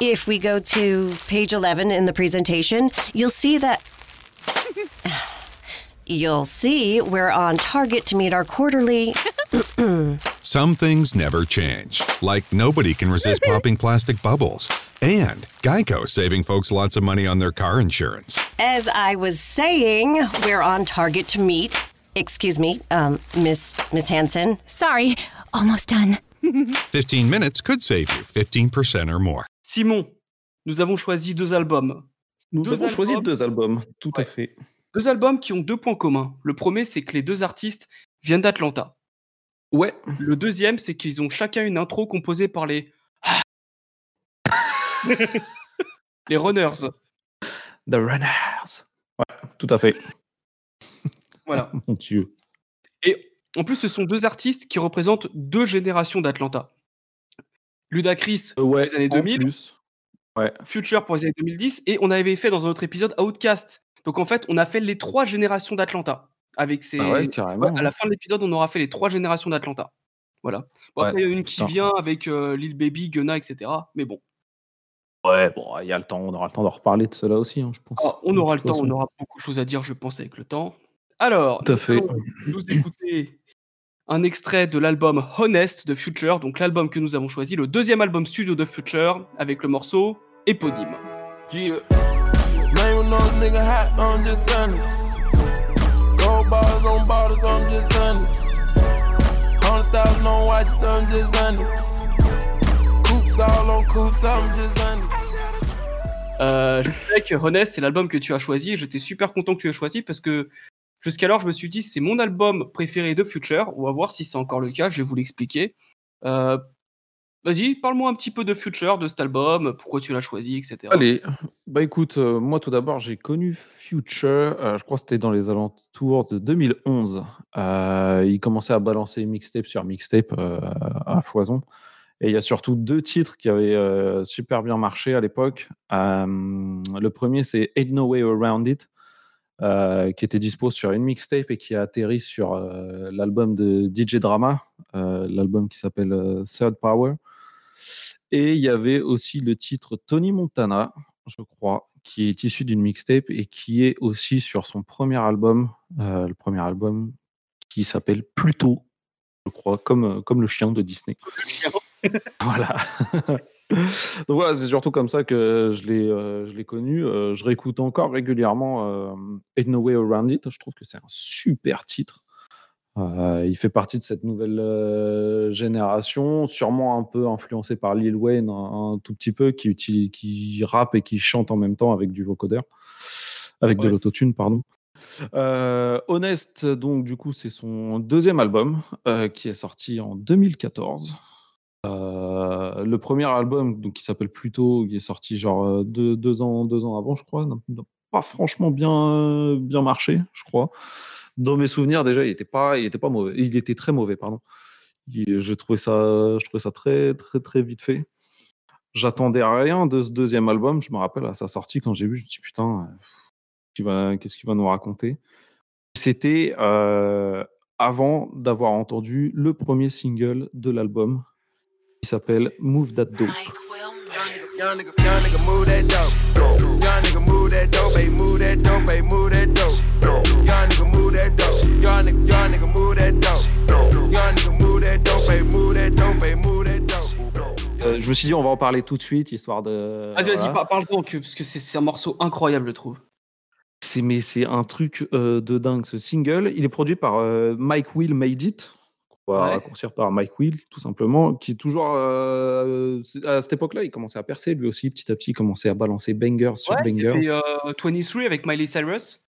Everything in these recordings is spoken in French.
If we go to page 11 in the presentation, you'll see that. You'll see we're on target to meet our quarterly. Some things never change, like nobody can resist popping plastic bubbles. And Geico saving folks lots of money on their car insurance. As I was saying, we're on target to meet. Excuse me, um, Miss Miss Hanson. Sorry, almost done. 15 minutes could save you 15% or more. Simon, nous avons choisi deux albums. Nous Deux avons choisi deux albums, tout Ouais. à fait. Deux albums qui ont deux points communs. Le premier, c'est que les deux artistes viennent d'Atlanta. Ouais, Le deuxième, c'est qu'ils ont chacun une intro composée par les. les Runners. The Runners. Ouais, tout à fait. Voilà. Mon Dieu. Et en plus, ce sont deux artistes qui représentent deux générations d'Atlanta. Ludacris Euh, ouais, les années en 2000. plus. Ouais, Future pour les années 2010, et on avait fait dans un autre épisode Outcast. Donc en fait, on a fait les trois générations d'Atlanta. Avec ces... bah ouais, à la fin de l'épisode, on aura fait les trois générations d'Atlanta. Voilà. Bon, après, il y a une qui putain. vient avec euh, Lil Baby, Gunna, etc. Mais bon, Ouais, bon, il y a le temps, on aura le temps de reparler de cela aussi, hein, je pense. Ah, on aura le temps, on aura beaucoup de choses à dire, je pense, avec le temps. Alors, Tout à fait. nous écouter un extrait de l'album Honest de Future, donc l'album que nous avons choisi, le deuxième album studio de Future, avec le morceau éponyme. Yeah. Euh, je sais que Honest, c'est l'album que tu as choisi, j'étais super content que tu aies choisi parce que jusqu'alors, je me suis dit, c'est mon album préféré de Future. On va voir si c'est encore le cas, je vais vous l'expliquer. Euh, Vas-y, parle-moi un petit peu de Future, de cet album, pourquoi tu l'as choisi, etc. Allez, bah écoute, euh, moi tout d'abord, j'ai connu Future, euh, je crois que c'était dans les alentours de 2011. Euh, il commençait à balancer mixtape sur mixtape à foison. Et il y a surtout deux titres qui avaient super bien marché à l'époque. Le premier, c'est Ain't No Way Around It, euh, qui était dispo sur une mixtape et qui a atterri sur euh, l'album de DJ Drama, euh, l'album qui s'appelle Third Power. Et il y avait aussi le titre Tony Montana, je crois, qui est issu d'une mixtape et qui est aussi sur son premier album, le premier album qui s'appelle Pluto, je crois, comme, comme le chien de Disney. Voilà. Donc voilà, c'est surtout comme ça que je l'ai, euh, je l'ai connu. Euh, je réécoute encore régulièrement euh, Ain't No Way Around It. Je trouve que c'est un super titre. Il fait partie de cette nouvelle génération, sûrement un peu influencé par Lil Wayne, un, un tout petit peu, qui, utilise, qui rappe et qui chante en même temps avec du vocodeur, avec de Ouais. l'autotune, pardon. Euh, Honest, donc du coup, c'est son deuxième album euh, qui est sorti en 2014. Euh, le premier album, donc qui s'appelle Pluto, qui est sorti genre euh, deux, ans, deux ans avant, je crois, n'a pas franchement bien, bien marché, je crois. Dans mes souvenirs, déjà, il était pas, il était pas mauvais. Il était très mauvais, pardon. Je trouvais ça, je trouvais ça très, très, très vite fait. J'attendais rien de ce deuxième album. Je me rappelle à sa sortie quand j'ai vu, je me suis dit putain, euh, qu'est-ce qu'il va, nous raconter? C'était euh, avant d'avoir entendu le premier single de l'album qui s'appelle Move That Dope. Young nigga, young nigga, move that dope. Young nigga, move that dope, hey, move that dope, hey, move that dope. Young nigga, move that dope. Young nigga, young nigga, move that dope. Young nigga, move that dope, hey, move that dope, hey, move that dope. Euh, je me suis dit, on va en parler tout de suite, histoire de. Vas-y, vas-y, voilà. par- parle-en, que- parce que c'est c'est un morceau incroyable, je trouve. C'est mais c'est un truc euh, de dingue ce single. Il est produit par euh, Mike Will Made It, va Ouais. raccourcir par Mike Will tout simplement, qui est toujours euh, à cette époque-là, il commençait à percer lui aussi petit à petit, il commençait à balancer bangers sur Ouais, bangers, fait, euh, 23 avec Miley Cyrus.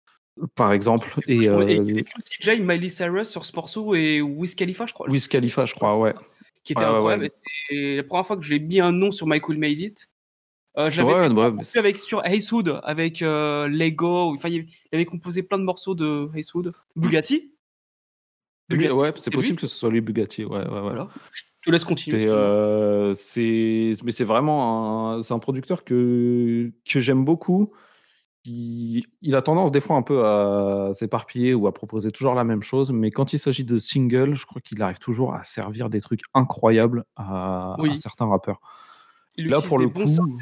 par exemple, et euh, et il Jay, Miley Cyrus sur ce morceau et Wiz Khalifa, je crois. Wiz Khalifa, je crois, ouais. Qui était Ouais, incroyable. ouais. Et C'est la première fois que j'ai mis un nom sur Michael Made It. Euh, je l'avais fait avec sur Hazewood, avec euh, Lego. Enfin, il avait composé plein de morceaux de Hazewood. Bugatti. Lui, ouais, c'est possible lui que ce soit lui Bugatti, ouais, ouais, ouais. Voilà. Je te laisse continuer. C'est, euh, c'est, mais c'est vraiment un, c'est un producteur que, que j'aime beaucoup. Il, il a tendance des fois un peu à s'éparpiller ou à proposer toujours la même chose, mais quand il s'agit de singles, je crois qu'il arrive toujours à servir des trucs incroyables à, Oui. à certains rappeurs. Il Là, pour le coup, synthés.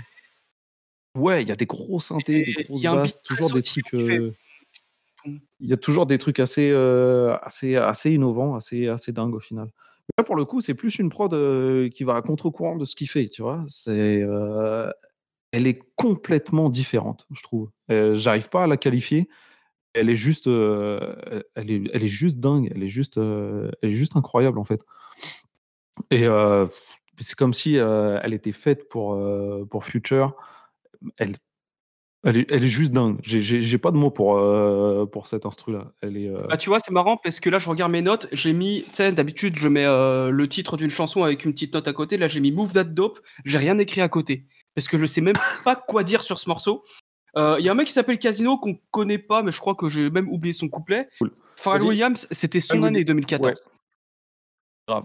Ouais, il y a des gros synthés, des grosses basses, toujours des trucs. euh, Il y a toujours des trucs assez, euh, assez, assez innovants, assez, assez dingues au final. Là, pour le coup, c'est plus une prod euh, qui va à contre-courant de ce qu'il fait, tu vois. C'est, euh, elle est complètement différente, je trouve. J'arrive pas à la qualifier. Elle est juste, elle est, elle est juste dingue. Elle est juste, elle est juste incroyable en fait. Et c'est comme si elle était faite pour, pour Future. Elle, elle est, elle est juste dingue. J'ai- J'ai j'ai pas de mots pour, euh, pour cette instru-là. Elle est. euh, Bah, tu vois, c'est marrant parce que là, je regarde mes notes. J'ai mis, tu sais, d'habitude, je mets euh, le titre d'une chanson avec une petite note à côté. Là, j'ai mis Move That Dope. J'ai rien écrit à côté parce que je sais même pas quoi dire sur ce morceau. Euh, Il y a un mec qui s'appelle Casino qu'on connaît pas, mais je crois que j'ai même oublié son couplet. Cool. Pharrell Vas-y. Williams, c'était son année Williams. 2014. Grave.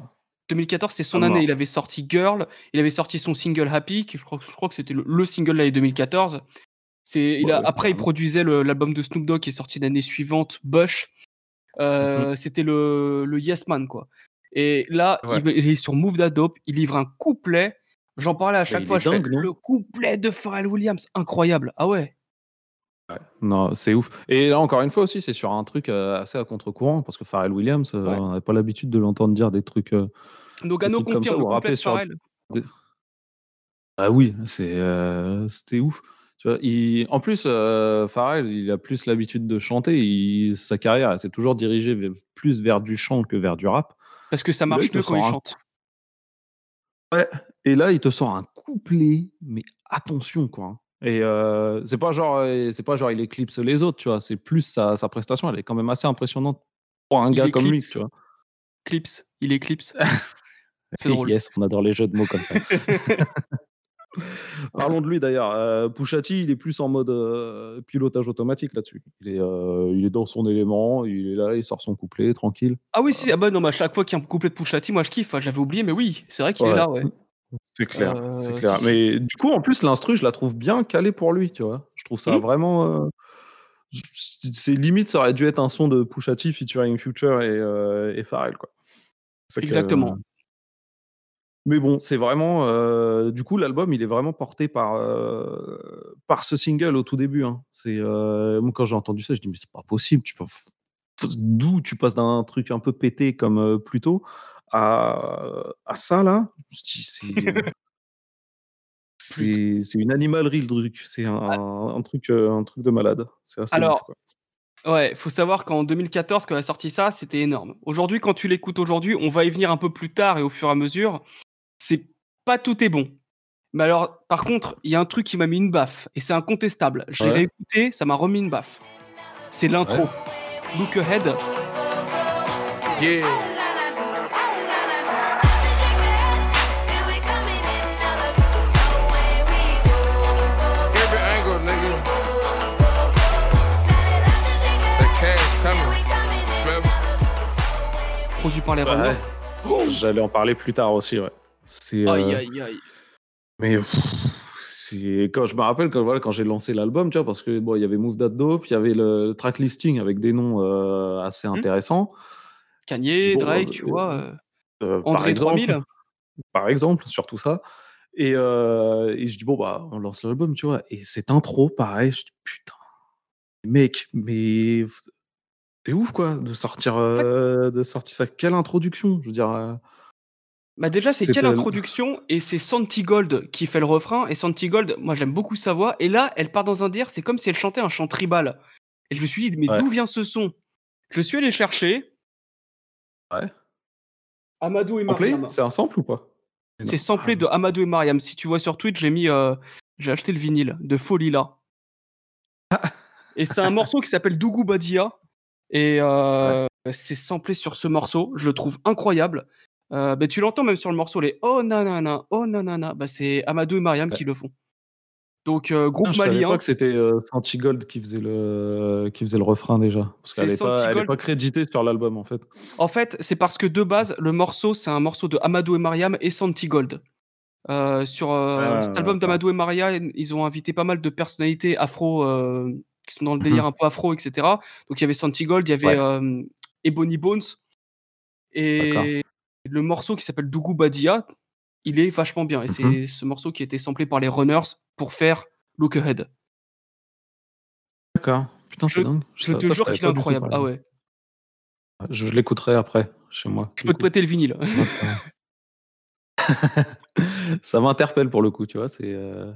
2014, c'est son année. Il avait sorti Girl, il avait sorti son single Happy, qui je crois, je crois que c'était le, le single de l'année 2014. C'est, il Ouais, a, ouais, après, il produisait le- l'album de Snoop Dogg qui est sorti l'année suivante, Bush. Mhm. Euh, C'était le, le Yes Man, quoi. Et là, Ouais. il, il est sur Move That Dope, il livre un couplet. J'en parlais à chaque il fois. Je dingue, le couplet de Pharrell Williams, incroyable. Ah ouais. Non, c'est ouf. Et là, encore une fois aussi, c'est sur un truc euh, assez à contre-courant, parce que Pharrell Williams, euh, Ouais. on n'a pas l'habitude de l'entendre dire des trucs. Nogano ça, confirme ou le couplet de sur- Pharrell. Ah oui, c'est, euh, c'était ouf. Tu vois, il- En plus, euh, Pharrell, il a plus l'habitude de chanter. il- Sa carrière, elle s'est toujours dirigée plus vers du chant que vers du rap. Parce que ça marche mieux quand il un- chante. Et là, il te sort un couplet, mais attention, quoi. hein. Et euh, c'est pas genre, euh, c'est pas genre, il éclipse les autres, tu vois. C'est plus sa, sa prestation, elle est quand même assez impressionnante pour un Il gars comme lui, tu vois. Clips, il éclipse. C'est drôle. Yes, on adore les jeux de mots comme ça. Parlons de lui d'ailleurs. Euh, il est plus en mode euh, pilotage automatique là-dessus. Il est, euh, il est dans son élément, il est là, il sort son couplet, tranquille. Ah oui, si, ah bah non, mais à chaque fois qu'il y a un couplet de Pusha T, moi je kiffe. hein, J'avais oublié, mais oui, c'est vrai qu'il est là, ouais. C'est clair, Euh, c'est clair. Mais du coup, en plus, l'instru, je la trouve bien calée pour lui, tu vois. Je trouve ça Mhm. vraiment. euh, C'est limite, ça aurait dû être un son de Pusha T featuring Future et, euh, et Pharrell, quoi. Que- Exactement. Mais bon, c'est vraiment. euh, du coup, l'album, il est vraiment porté par, euh, par ce single au tout début. hein. C'est euh, moi quand j'ai entendu ça, je dis mais c'est pas possible. Tu peux d'où tu passes d'un truc un peu pété comme plus tôt à, à ça là? Je dis c'est c'est c'est une animalerie le truc. C'est un, un truc un truc de malade. C'est assez Alors, ouf, quoi. Ouais, faut savoir qu'en 2014, quand elle a sorti ça, c'était énorme. Aujourd'hui, quand tu l'écoutes aujourd'hui, on va y venir un peu plus tard et au fur et à mesure, c'est pas tout est bon. Mais alors, par contre, il y a un truc qui m'a mis une baffe, et c'est incontestable. J'ai Ouais. réécouté, ça m'a remis une baffe. C'est l'intro. Look Ahead. Yeah. Produit par les Ouais. J'allais en parler plus tard aussi. Ouais. C'est Aïe, euh, aïe, aïe. Mais pff, c'est quand je me rappelle quand voilà quand j'ai lancé l'album, tu vois, parce que bon, il y avait Move That Dope, il y avait le, le track listing avec des noms euh, assez Hmm. intéressants. Kanye, Bon, Drake, euh, tu vois. euh, par exemple, 3000. par exemple, surtout ça. Et, et je dis bon bah on lance l'album, tu vois. Et cette intro, pareil, je dis putain, mec, mais c'est ouf quoi de sortir de sortir ça. Quelle introduction, je veux dire. Bah déjà, c'est quelle le- introduction Et c'est Santi Gold qui fait le refrain. Et Santi Gold, moi j'aime beaucoup sa voix. Et là, elle part dans un dire, c'est comme si elle chantait un chant tribal. Et je me suis dit, mais Ouais. d'où vient ce son? Je suis allé chercher. Ouais. Amadou et Mariam. C'est un sample ou pas? C'est samplé de Amadou et Mariam. Si tu vois sur Twitch, j'ai mis, euh, j'ai acheté le vinyle de Folila. et c'est un morceau qui s'appelle Dougou Badia. Et euh, c'est samplé sur ce morceau. Je le trouve incroyable. Euh, bah, tu l'entends même sur le morceau, les oh nanana, oh nanana. Bah, c'est Amadou et Mariam Ouais. qui le font. Donc, euh, groupe Ah, je savais malien. pas que c'était euh, Santi Gold qui faisait le qui faisait le refrain déjà parce qu'elle est pas pas créditée sur l'album en fait. En fait, c'est parce que de base, le morceau, c'est un morceau de Amadou et Mariam et Santi Gold. Euh, sur euh, Ah, cet album d'Amadou et Mariam, ils ont invité pas mal de personnalités afro euh, qui sont dans le Mhm. délire un peu afro, etc. Donc il y avait Santi Gold, il y avait Ouais. euh, Ebony Bones. Et le morceau qui s'appelle Dougou Badia, il est vachement bien. Et Mhm. c'est ce morceau qui a été samplé par les Runners pour faire Look Ahead. D'accord. Putain, c'est Je- dingue. Je Ça- te ça, jure qu'il est incroyable. Ah ouais. Je l'écouterai après, chez moi. Je peux te prêter le vinyle. ça m'interpelle pour le coup, tu vois. C'est. euh,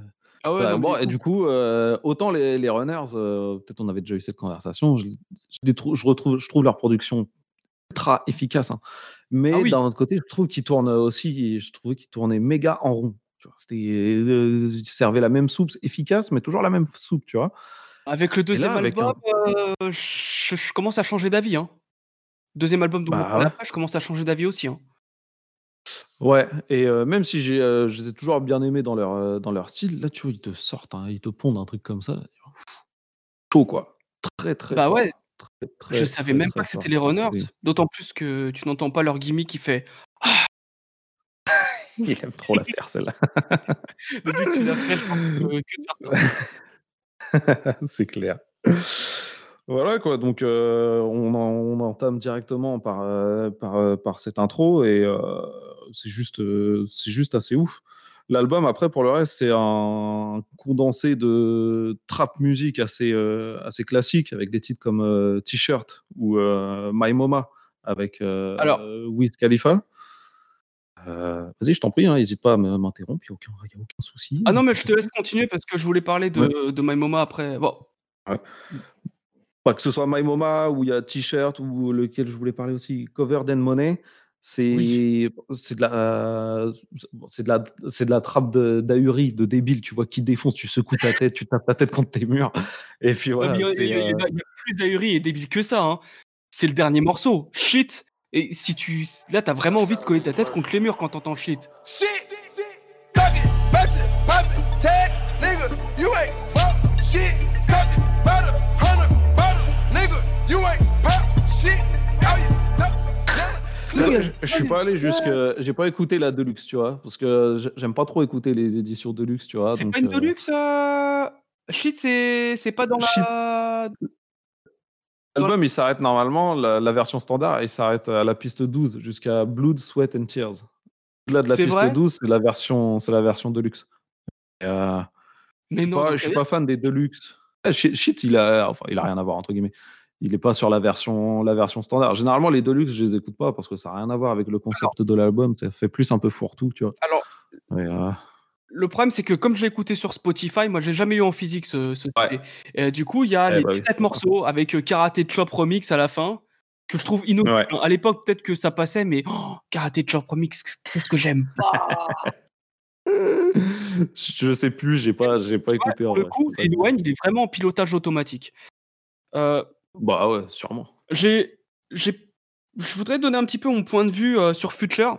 Ah ouais, Bah, non, bon, est et du coup, euh, autant les, les runners, euh, peut-être on avait déjà eu cette conversation, je, je les trou- je retrouve, je trouve leur production ultra efficace. hein. Mais Ah oui. d'un autre côté, je trouve qu'ils tournent aussi, je trouvais qu'ils tournaient méga en rond. tu vois. C'était, euh, ils servaient la même soupe, efficace, mais toujours la même soupe, tu vois. Avec le deuxième album, euh, je, je commence à changer d'avis. Hein. Deuxième album Bah ouais. je commence à changer d'avis aussi. Hein. Ouais, et euh, même si j'ai, euh, je les ai toujours bien aimés dans leur, euh, dans leur style, là, tu vois, ils te sortent, hein, ils te pondent un truc comme ça. Chaud, quoi. Très, très Bah fort. ouais. Très, je savais très, même très pas que c'était les Runners. C'est- D'autant plus que tu n'entends pas leur gimmick qui fait Il aime trop la faire, celle-là. Depuis que tu l'as fait, je pense que, que de faire ça. c'est clair. Voilà quoi, donc euh, on, en- on entame directement par, euh, par, euh, par cette intro et c'est juste, c'est juste assez ouf. L'album, après, pour le reste, c'est un condensé de trap musique assez, euh, assez classique avec des titres comme euh, T-shirt ou euh, My Mama avec Alors- Wiz Khalifa. Vas-y, je t'en prie, n'hésite pas à m'interrompre, il n'y a aucun, y a aucun souci. Ah non, mais je te laisse continuer parce que je voulais parler de, de My Mama après. Bon, Pas que ce soit My Moma ou il y a T-shirt ou lequel je voulais parler aussi, Covered and Money, c'est Oui. c'est de la c'est de la c'est de la trappe de- d'ahuri, de, débile, tu vois, qui défonce, tu secoues ta tête, tu tapes ta tête contre tes murs et puis voilà. il y a- y, y euh, y plus d'ahuri et débile que ça. Hein. C'est le dernier morceau. Shit. Et si tu. Là, t'as vraiment envie de coller ta tête contre les murs quand t'entends shit. Shit, tuck it, je, je suis pas allé jusque j'ai pas écouté la Deluxe, tu vois, parce que j'ai- j'aime pas trop écouter les éditions Deluxe, tu vois. C'est pas une euh, Deluxe euh... Shit, c'est c'est pas dans Shit. la. L'album, il s'arrête normalement, la, la version standard, il s'arrête à la piste 12 jusqu'à Blood, Sweat and Tears. Au-delà de la piste vrai? 12, c'est la version, c'est la version Deluxe. Et, euh, Mais je suis non, pas, je suis pas fan des Deluxe. Eh, Shit, Shit, il a, enfin, il a rien à voir entre guillemets. Il est pas sur la version, la version standard. Généralement, les Deluxe, je les écoute pas parce que ça a rien à voir avec le concept de l'album. Ça fait plus un peu fourre-tout, tu vois. Alors, euh, le problème, c'est que comme je l'ai écouté sur Spotify, moi, j'ai jamais eu en physique ce, ce Ouais. CD. Et, du coup, il y a Eh les bah oui, 17 c'est ça. morceaux avec euh, Karate Chop Remix à la fin, que je trouve. Ouais. hein. À l'époque, peut-être que ça passait, mais oh, Karate Chop Remix, qu'est-ce que j'aime pas je sais plus, j'ai pas, j'ai pas écouté en Pour le vrai. coup. Wayne, il est vraiment en pilotage automatique. Euh, Bah ouais, sûrement. j'ai, j'ai, je voudrais donner un petit peu mon point de vue euh, sur Future.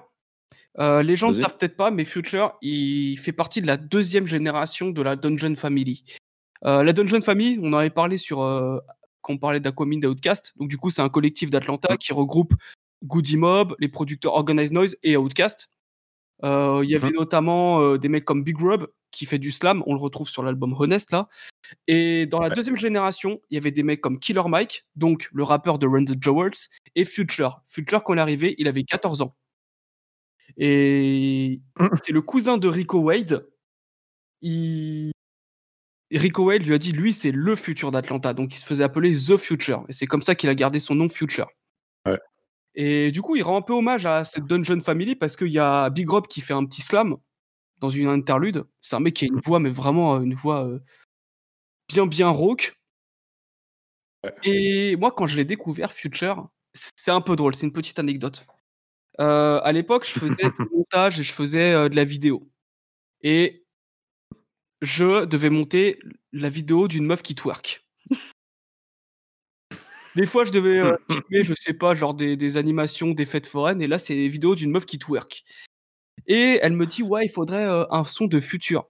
Euh, les gens ne savent peut-être pas, mais Future, il fait partie de la deuxième génération de la Dungeon Family. Euh, la Dungeon Family, on en avait parlé sur quand on parlait d'Aquamin d'Outcast. Donc du coup, c'est un collectif d'Atlanta qui regroupe Goody Mob, les producteurs Organized Noise et Outcast. Euh, Il y avait Mhm. notamment euh, des mecs comme Big Rub qui fait du slam, on le retrouve sur l'album Honest là. Et dans la deuxième génération, il y avait des mecs comme Killer Mike, donc le rappeur de Run the Jewels, et Future. Future, quand il est arrivé, il avait 14 ans. Et c'est le cousin de Rico Wade. Il... Rico Wade lui a dit, lui, c'est le futur d'Atlanta. Donc, il se faisait appeler The Future. Et c'est comme ça qu'il a gardé son nom Future. Et du coup, il rend un peu hommage à cette Dungeon Family parce qu'il y a Big Rob qui fait un petit slam dans une interlude. C'est un mec qui a une voix, mais vraiment euh, une voix euh, bien, bien rauque. Ouais. Et moi, quand je l'ai découvert, Future, c'est un peu drôle. C'est une petite anecdote. Euh, à l'époque, je faisais du montage et je faisais euh, de la vidéo. Et je devais monter la vidéo d'une meuf qui twerk. Des fois, je devais euh, filmer, je sais pas, genre des, des animations, des fêtes foraines, et là, c'est des vidéos d'une meuf qui twerk. Et elle me dit, ouais, il faudrait euh, un son de Future.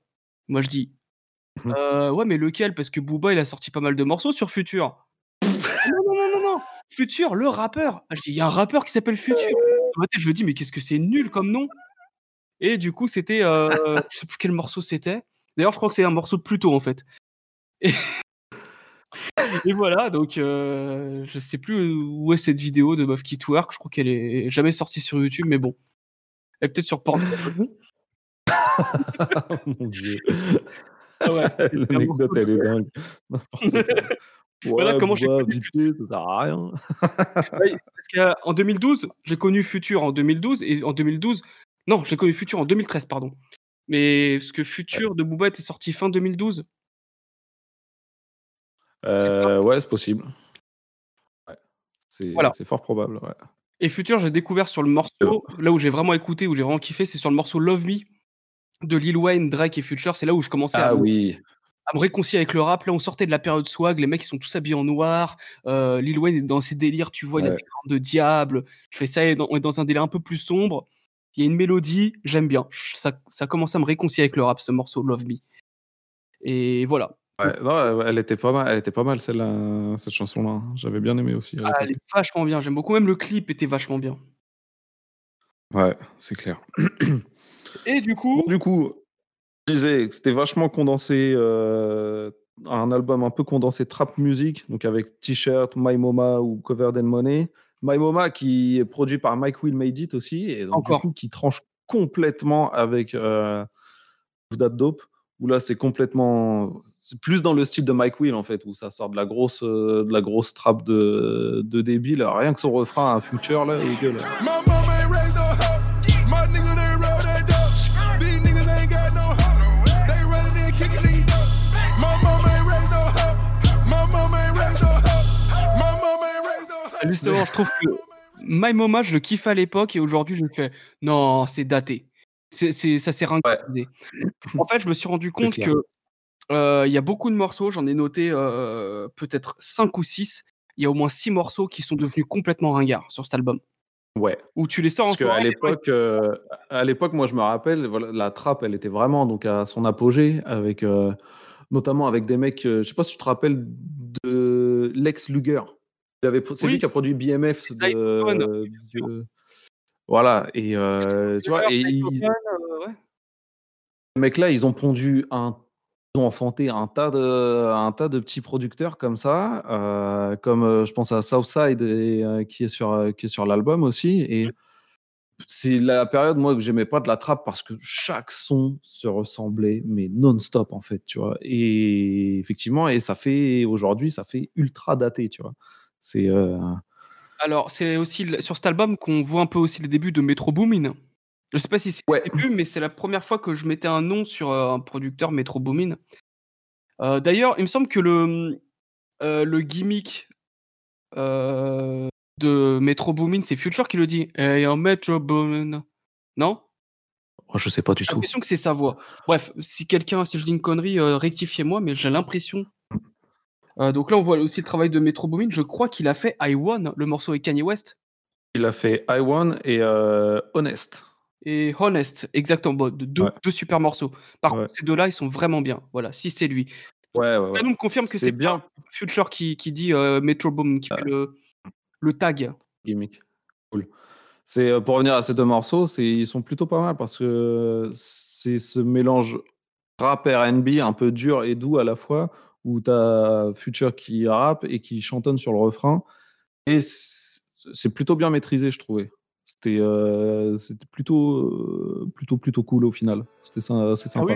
Moi, je dis, Mhm. Euh, ouais, mais lequel? Parce que Booba, il a sorti pas mal de morceaux sur Future. Non, non, non, non, non, Future, le rappeur. Ah, je dis, il y a un rappeur qui s'appelle Future. Je me dis, mais qu'est-ce que c'est nul comme nom? Et du coup, c'était, euh, je sais plus quel morceau c'était. D'ailleurs, je crois que c'est un morceau de Pluto, en fait. Et, et voilà, donc euh, je sais plus où est cette vidéo de meuf qui twerk. Je crois qu'elle est jamais sortie sur YouTube, mais bon. Elle est peut-être sur Pornhub. Mon dieu. Ah ouais, L'anecdote, elle est dingue. Voilà comment j'ai bah, connu ça sert à rien. Oui, parce qu'en 2012, j'ai connu Future en 2012 et en 2012 non, j'ai connu Future en 2013, pardon. Mais parce que Future de Booba était sorti fin 2012. Heu, ouais, c'est possible. Ouais, c'est Voilà. fort probable, ouais. Et Future, j'ai découvert sur le morceau, là où j'ai vraiment écouté, où j'ai vraiment kiffé, c'est sur le morceau Love Me de Lil Wayne, Drake et Future. C'est là où je commençais à Ah me oui. à me réconcilier avec le rap. Là, on sortait de la période swag, les mecs ils sont tous habillés en noir, heu, Lil Wayne est dans ses délires, tu vois, il a Ouais. des cornes de diable. Je fais ça on est dans un délire un peu plus sombre. Il y a une mélodie, j'aime bien. Ça ça commence à me réconcilier avec le rap, ce morceau Love Me. Et voilà. Ouais, non, elle était pas mal elle était pas mal cette chanson-là, hein. J'avais bien aimé aussi à Ah, elle l'époque. est vachement bien, j'aime beaucoup. Même le clip était vachement bien. Ouais, c'est clair. Et du coup du coup, je disais que c'était vachement condensé, heu, un album un peu condensé trap music, donc avec T-shirt, My Moma ou Covered in Money. My Moma qui est produit par Mike Will Made It aussi et donc du Encore. coup qui tranche complètement avec, heu, That Dope, où là c'est complètement c'est plus dans le style de Mike Will en fait, où ça sort de la grosse, heu, de la grosse trap de de débile. Rien que son refrain, un Future là, et gueule. Justement, je trouve que My Moma, je le kiffe à l'époque et aujourd'hui, je me fais non, c'est daté. C'est c'est ça s'est ringardiser. En fait, je me suis rendu compte que, heu, il y a beaucoup de morceaux, j'en ai noté, heu, peut-être 5 ou 6. Il y a au moins 6 morceaux qui sont devenus complètement ringards sur cet album. Ouais. Où tu les sors en Parce qu'à l'époque, heu, à l'époque, moi, je me rappelle, voilà, la trappe, elle était vraiment donc à son apogée avec, notamment avec des mecs, je sais pas si tu te rappelles de Lex Luger? Il avait pro c'est Oui. lui qui a produit BMF de de voilà et tu vois? Et ils ouais. ces mecs-là, ils ont pondu un ils ont enfanté un tas de un tas de petits producteurs comme ça, comme, je pense à Southside et qui est sur, qui est sur l'album aussi et c'est la période, moi, que j'aimais pas de la trappe parce que chaque son se ressemblait, mais non-stop, en fait, tu vois? Et effectivement et ça fait aujourd'hui, ça fait ultra daté, tu vois? C'est, Alors, c'est aussi sur cet album qu'on voit un peu aussi les débuts de Metro Boomin. Je sais pas si c'est Ouais. mais c'est la première fois que je mettais un nom sur, heu, un producteur Metro Boomin. Heu, d'ailleurs, il me semble que le, le gimmick, de Metro Boomin, c'est Future qui le dit: «Hey, I'm Metro Boomin». Non? oh, je sais pas du J'ai tout. l'impression que c'est sa voix. Bref, si quelqu'un si je dis une connerie, rectifiez-moi, mais j'ai l'impression. Heu, donc là, on voit aussi le travail de Metro Boomin. Je crois qu'il a fait I Won, le morceau avec Kanye West Il a fait I One et heu, Honest. et Honest, exactement, bon, de 2 Ouais. 2 super morceaux. Par Ouais. contre, ces 2 là, ils sont vraiment bien. Voilà, si c'est lui. Ouais, ouais, ouais. Là, nous me confirme que C'est bien Future qui qui dit, heu, Metro Boomin, qui fait le le tag. gimmick. Cool. C'est, pour revenir à ces 2 morceaux, c'est ils sont plutôt pas mal parce que c'est ce mélange rap R&B un peu dur et doux à la fois, où tu as Future qui rappe et qui chantonne sur le refrain et c'est plutôt bien maîtrisé, je trouvais. C'était, c'était plutôt, heu, plutôt, plutôt cool au final. C'était Ah oui, sympa.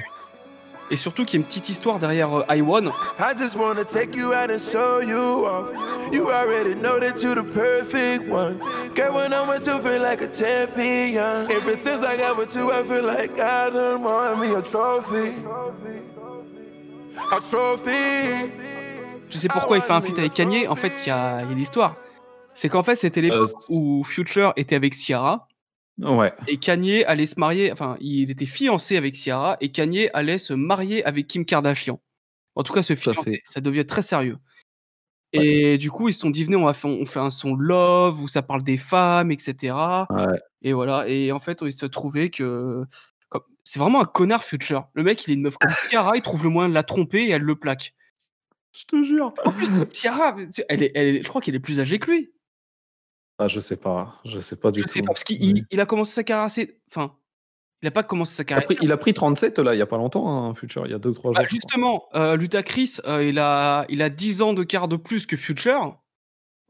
Et surtout qu'il y a une petite histoire derrière, heu, I Won. I just wanna take you out and show you off. You already know that you the perfect one. Girl, when I'm with you, feel like a champion. Ever since I got with you, I feel like I done won me a trophy. A trophy. Tu sais pourquoi il fait un feat avec Kanye? En fait, il y a il y a l'histoire. C'est qu'en fait, c'était l'époque c où Future était avec Ciara Ouais. et Kanye allait se marier enfin, il était fiancé avec Ciara et Kanye allait se marier avec Kim Kardashian. En tout cas, se à fiancer, fait. ça devient très sérieux. Et du coup, ils se sont dit: «Venez, on va fait on fait un son love où ça parle des femmes et cetera» Ouais. et voilà et en fait, il se trouvait que c'est vraiment un connard Future. Le mec, il est une meuf comme Ciara, il trouve le moyen de la tromper et elle le plaque. Je te jure. En plus, Ciara, elle est elle est je crois qu'elle est plus âgée que lui. Ah, je sais pas, je sais pas du Je tout. sais pas, parce qu'il il a commencé sa carrière assez enfin, il a pas commencé sa Il a carrière pris il a pris 37 là, il y a pas longtemps, hein, Future, il y a 2-3 jours. bah, je crois. justement, heu, Ludacris, heu, il a il a 10 ans d'écart de plus que Future,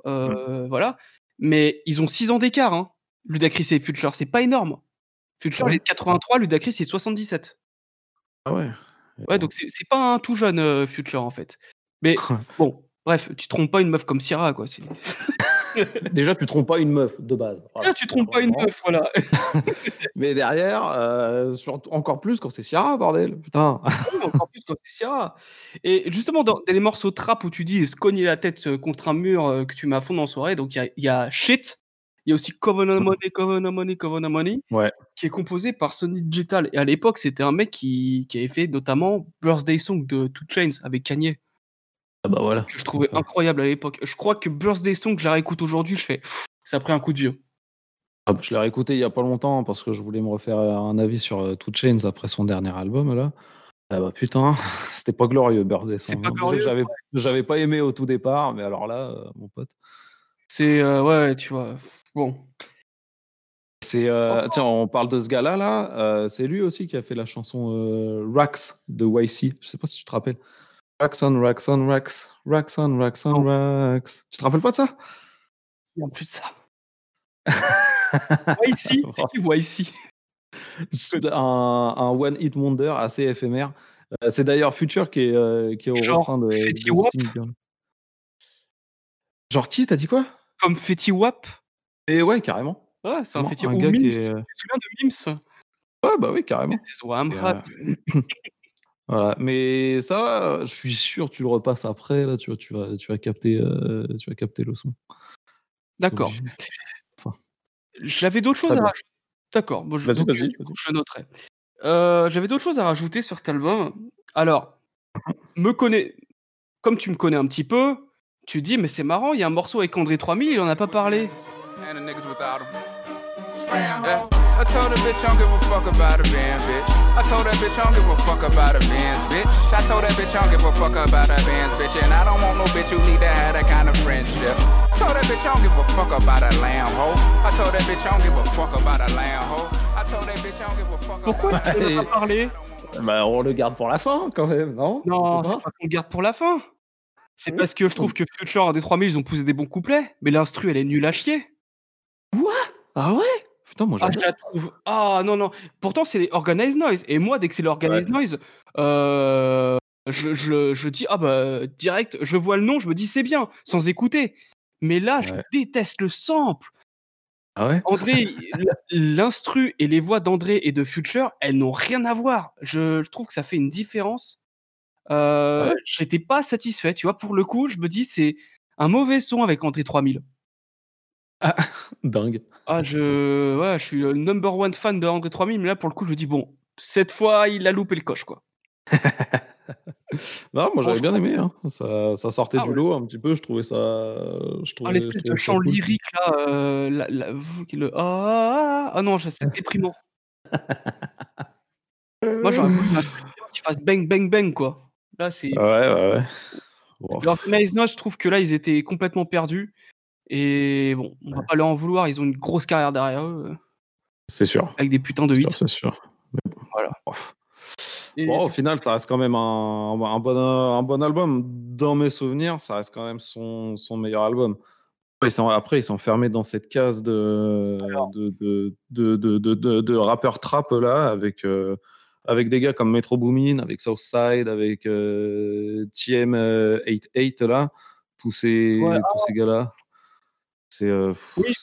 Mmh. heu, voilà, mais ils ont 6 ans d'écart, hein, Ludacris et Future, c'est pas énorme. Future, il est de 83, Ludacris, il est de 77. Ah ouais. Ouais, donc c'est pas un tout jeune, heu, Future, en fait. Mais bon, bref, tu trompes pas une meuf comme Ciara, quoi, Déjà, tu trompes pas une meuf de base. Voilà. Ah, tu trompes pas une meuf, voilà. Mais derrière, surtout encore plus quand c'est Ciara, bordel, putain. Ah oui, encore plus quand c'est Ciara. Et justement, dans dans les morceaux trap où tu dis: «Se cogner la tête, heu, contre un mur, que tu mets à fond en soirée», donc il y a il y a Shit, il y a aussi Covenant Money, Covenant Money, Covenant Money, Ouais. qui est composé par Sonny Digital. Et à l'époque, c'était un mec qui qui avait fait notamment Birthday Song de 2 Chainz avec Kanye. Ah bah voilà. Que je trouvais incroyable à l'époque. Je crois que Birthday Song, je la réécoute aujourd'hui, je fais: «Ça a pris un coup de vieux». Ah bah, je l'ai réécouté il y a pas longtemps parce que je voulais me refaire, heu, un avis sur, heu, 2 Chainz après son dernier album là. Ah bah putain, c'était pas glorieux Birthday Song, hein. Que j'avais ouais. pas aimé au tout départ, mais alors là, heu, mon pote. C'est, heu, ouais, tu vois? Bon. C'est, heu, tiens, on parle de ce gars-là là, heu, c'est lui aussi qui a fait la chanson, heu, Rax de YC. Je sais pas si tu te rappelles? Racks on Racks on Racks, Racks on Racks on Racks. Tu te rappelles pas de ça? Je me souviens plus de ça. YC, c'est qui YC? C'est un un one hit wonder assez éphémère. C'est d'ailleurs Future qui est, heu, qui est au Genre refrain de Fetty de Wap? Sting Girl. Genre qui? Tu as dit quoi? Comme Fetty Wap? Et ouais, carrément. Ouais, c'est un Fetty gars qui est, Tu te souviens de Mims? Ouais, bah oui, carrément. This is I'm hot. voilà, mais ça, je suis sûr tu le repasses après là, tu vas tu vas tu vas capter, heu, tu vas capter le son. D'accord. Enfin, J'avais d'autres choses à rajouter. D'accord, bon je Vas-y, donc vas-y. je noterai. Heu, j'avais d'autres choses à rajouter sur cet album. Alors, me connais comme tu me connais un petit peu, tu dis: «Mais c'est marrant, il y a un morceau avec André 3000, il en a pas parlé». And the niggas without 'em. Yeah. I told a bitch I don't give a fuck about a band, bitch. I told that bitch I don't give a fuck about a Benz, bitch. I told that bitch I don't give a fuck about a Benz, bitch. And I don't want no bitch who need to have that kind of friendship. Told that bitch I don't give a fuck about a lamb hoe. I told that bitch I don't give a fuck about a lamb hoe. I told that bitch I don't give a fuck Pourquoi tu pas parlé? Bah, on le garde pour la fin quand même, non? Non, c'est pas qu'on le garde pour la fin. C'est Mmh. parce que je trouve que Future et André 3000, ils ont poussé des bons couplets, mais l'instru, elle est nulle à chier. Quoi? Ah ouais? Putain, moi Ah, je j'adore. la trouve ah non, non, pourtant c'est les Organized Noise et moi dès que c'est l'Organized Noise, heu, je je je dis: «Ah bah, direct», je vois le nom, je me dis: «C'est bien», sans écouter. Mais là, je déteste le sample. Ah ouais? André, l'instru et les voix d'André et de Future, elles n'ont rien à voir. Je je trouve que ça fait une différence. Ah Heu, ouais? j'étais pas satisfait, tu vois? Pour le coup, je me dis: «C'est un mauvais son avec André 3000». Ah, dingue. Ah je ouais, je suis le number one fan de André 3000, mais là pour le coup, je me dis: «Bon, cette fois, il a loupé le coche, quoi». Non, moi j'avais bien aimé, hein. Ça ça sortait Ah du ouais. lot un petit peu, je trouvais ça je Ah trouvais je l'espèce de chant cool. lyrique là, heu, la le: «Ah ah ah» ah non, c'est déprimant. Moi, j'aurais voulu l'instru qui fasse bang bang bang, quoi. Là, c'est Ouais, ouais, ouais. Noise, je trouve que là, ils étaient complètement perdus et bon, on va Ouais. pas leur en vouloir, ils ont une grosse carrière derrière eux, heu C'est sûr. avec des putains de C'est hits. sûr, c'est sûr. Bon, Voilà. Et Bon, au final, ça reste quand même un un bon un bon album. Dans mes souvenirs, ça reste quand même son son meilleur album. Ils sont après, ils sont fermés dans cette case de Alors de de de de rappeurs trap là, avec, heu, avec des gars comme Metro Boomin, avec Southside, avec, heu, TM, heu, 88 là, tous ces tous ces gars-là. C'est, heu, Oui.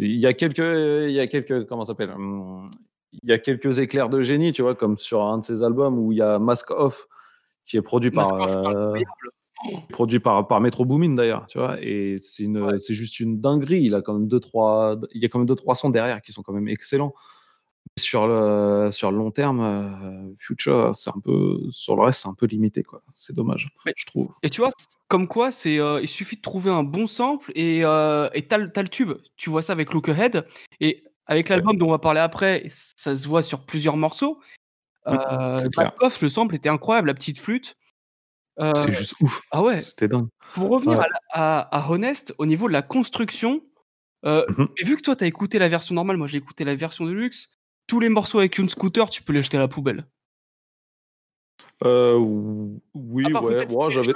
il y a quelques, il y a quelques comment ça s'appelle? Hem, il y a quelques éclairs de génie, tu vois? Comme sur un de ses albums où il y a Mask Off qui est produit par, Off, incroyable. produit par par Metro Boomin d'ailleurs, tu vois? Et c'est Ouais. juste une dinguerie. Il a quand même 2-3 il y a quand même 2-3 sons derrière qui sont quand même excellents. Sur le sur le long terme, heu, Future, c'est un peu sur le reste, c'est un peu limité, quoi. C'est dommage, je trouve. et tu vois, comme quoi c'est, heu, il suffit de trouver un bon sample et heu et tu as le tube. Tu vois ça avec Look Ahead et avec Ouais. l'album dont on va parler après, ça se voit sur plusieurs morceaux. Mmh, Off, le sample était incroyable, la petite flûte. C'est juste ouf. ah ouais. C'était dingue. Pour revenir Ouais. à à à Honest, au niveau de la construction, Mmh vu que toi, tu as écouté la version normale, moi j'ai écouté la version de luxe, tous les morceaux avec une scooter, tu peux les jeter à la poubelle. À oui, part ouais, moi j'avais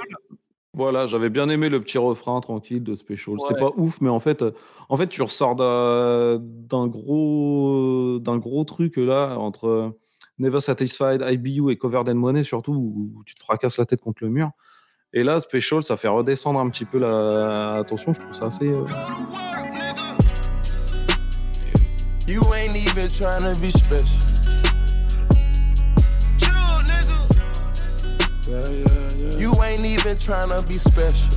voilà, j'avais bien aimé le petit refrain tranquille de Special. C'était Ouais. pas ouf, mais en fait, heu, en fait, tu ressors d'un gros d'un gros truc là entre, Never Satisfied, IBU et Covered in Money, surtout, où, où tu te fracasses la tête contre le mur. Et là, Special, ça fait redescendre un petit peu la attention. Je trouve ça assez. euh, You ain't even trying to be special. Yeah, yeah, yeah. You ain't even trying to be special.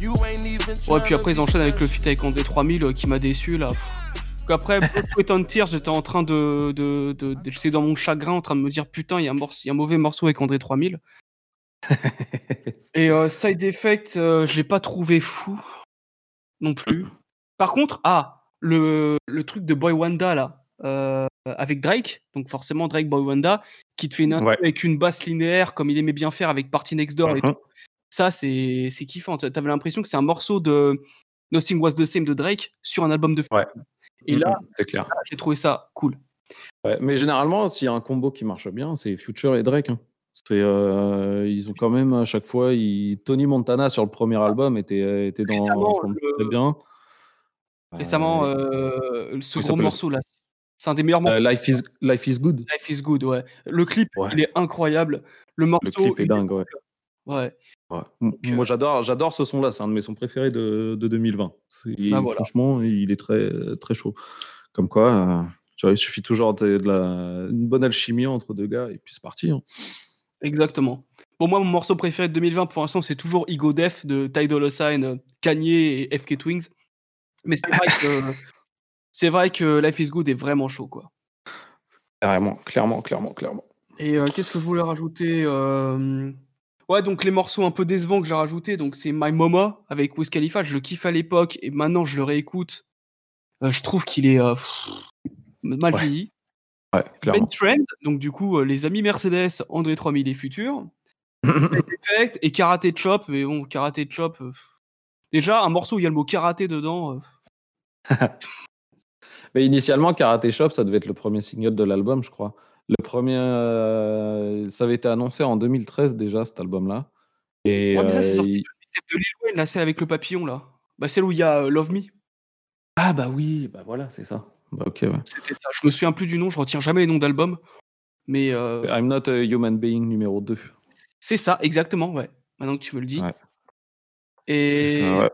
You ain't even Ouais, puis après, ils enchaînent avec le feat avec André 3000 euh, qui m'a déçu là. Donc Après, Sweat on Tears, j'étais en train de. de, de, de- j'étais dans mon chagrin en train de me dire putain, il y, a un morceau- il y a un mauvais morceau avec André 3000. Et euh, Side Effect, euh, je l'ai pas trouvé fou non plus. Par contre, ah, le, le truc de Boy Wanda là, euh, avec Drake, donc forcément Drake Boy Wanda, qui te fait une Ouais. avec une basse linéaire comme il aimait bien faire avec Party Next Door et Mhm. tout. Ça, c'est c'est kiffant. T'a- T'avais l'impression que c'est un morceau de Nothing Was the Same de Drake sur un album de Ouais. Et là, Mhm, c'est clair. j'ai trouvé ça cool. Ouais, mais généralement, s'il y a un combo qui marche bien, c'est Future et Drake. hein. Euh, ils ont quand même à chaque fois. ils- Tony Montana sur le premier album était, était dans Récemment, semble le- très bien. Récemment, Euh, euh, ce gros morceau là, c'est un des meilleurs morceaux. euh, Life, is, Life is Good. Life is Good, ouais. Le clip, Ouais. il est incroyable. Le morceau, Le clip est dingue, ouais. Ouais. Euh, Moi, j'adore, j'adore ce son-là. C'est un de mes sons préférés de, de 2020. C'est- Bah, voilà. Franchement, il est très, très chaud. Comme quoi, euh, tu vois, il suffit toujours de, de la, une bonne alchimie entre deux gars et puis c'est parti. hein. Exactement. Pour moi, mon morceau préféré de 2020 pour l'instant, c'est toujours Ego Def de Ty Dolla Sign, Kanye et FK Twins. Mais c'est vrai que c'est vrai que Life is Good est vraiment chaud, quoi. Clairement, clairement, clairement, clairement. Et euh, qu'est-ce que je voulais rajouter euh, Ouais, donc les morceaux un peu décevants que j'ai rajoutés, donc c'est My Mama avec Wiz Khalifa, je le kiffe à l'époque et maintenant je le réécoute. Euh, je trouve qu'il est pff, mal Ouais, vieilli. Ouais, Ben. Trend, donc du coup euh, les amis Mercedes, André 3000 et Futur. Effect et Karaté Chop, mais bon, Karaté Chop. euh. Déjà, un morceau où il y a le mot karaté dedans. euh, Mais initialement, Karate Shop, ça devait être le premier single de l'album, je crois. Le premier, euh, ça avait été annoncé en 2013 déjà, cet album-là. Et Ouais, mais ça, c'est sorti il- de Lil Wayne, là, celle avec le papillon, là. Bah, celle où il y a Love Me. Ah bah oui, bah voilà, c'est ça. Bah, ok, ouais. C'était ça. Je me souviens plus du nom, je retiens jamais les noms d'albums. Mais euh, I'm Not a Human Being numéro 2. c'est ça, exactement, ouais. Maintenant que tu me le dis. Ouais. Et, C'est ça, ouais.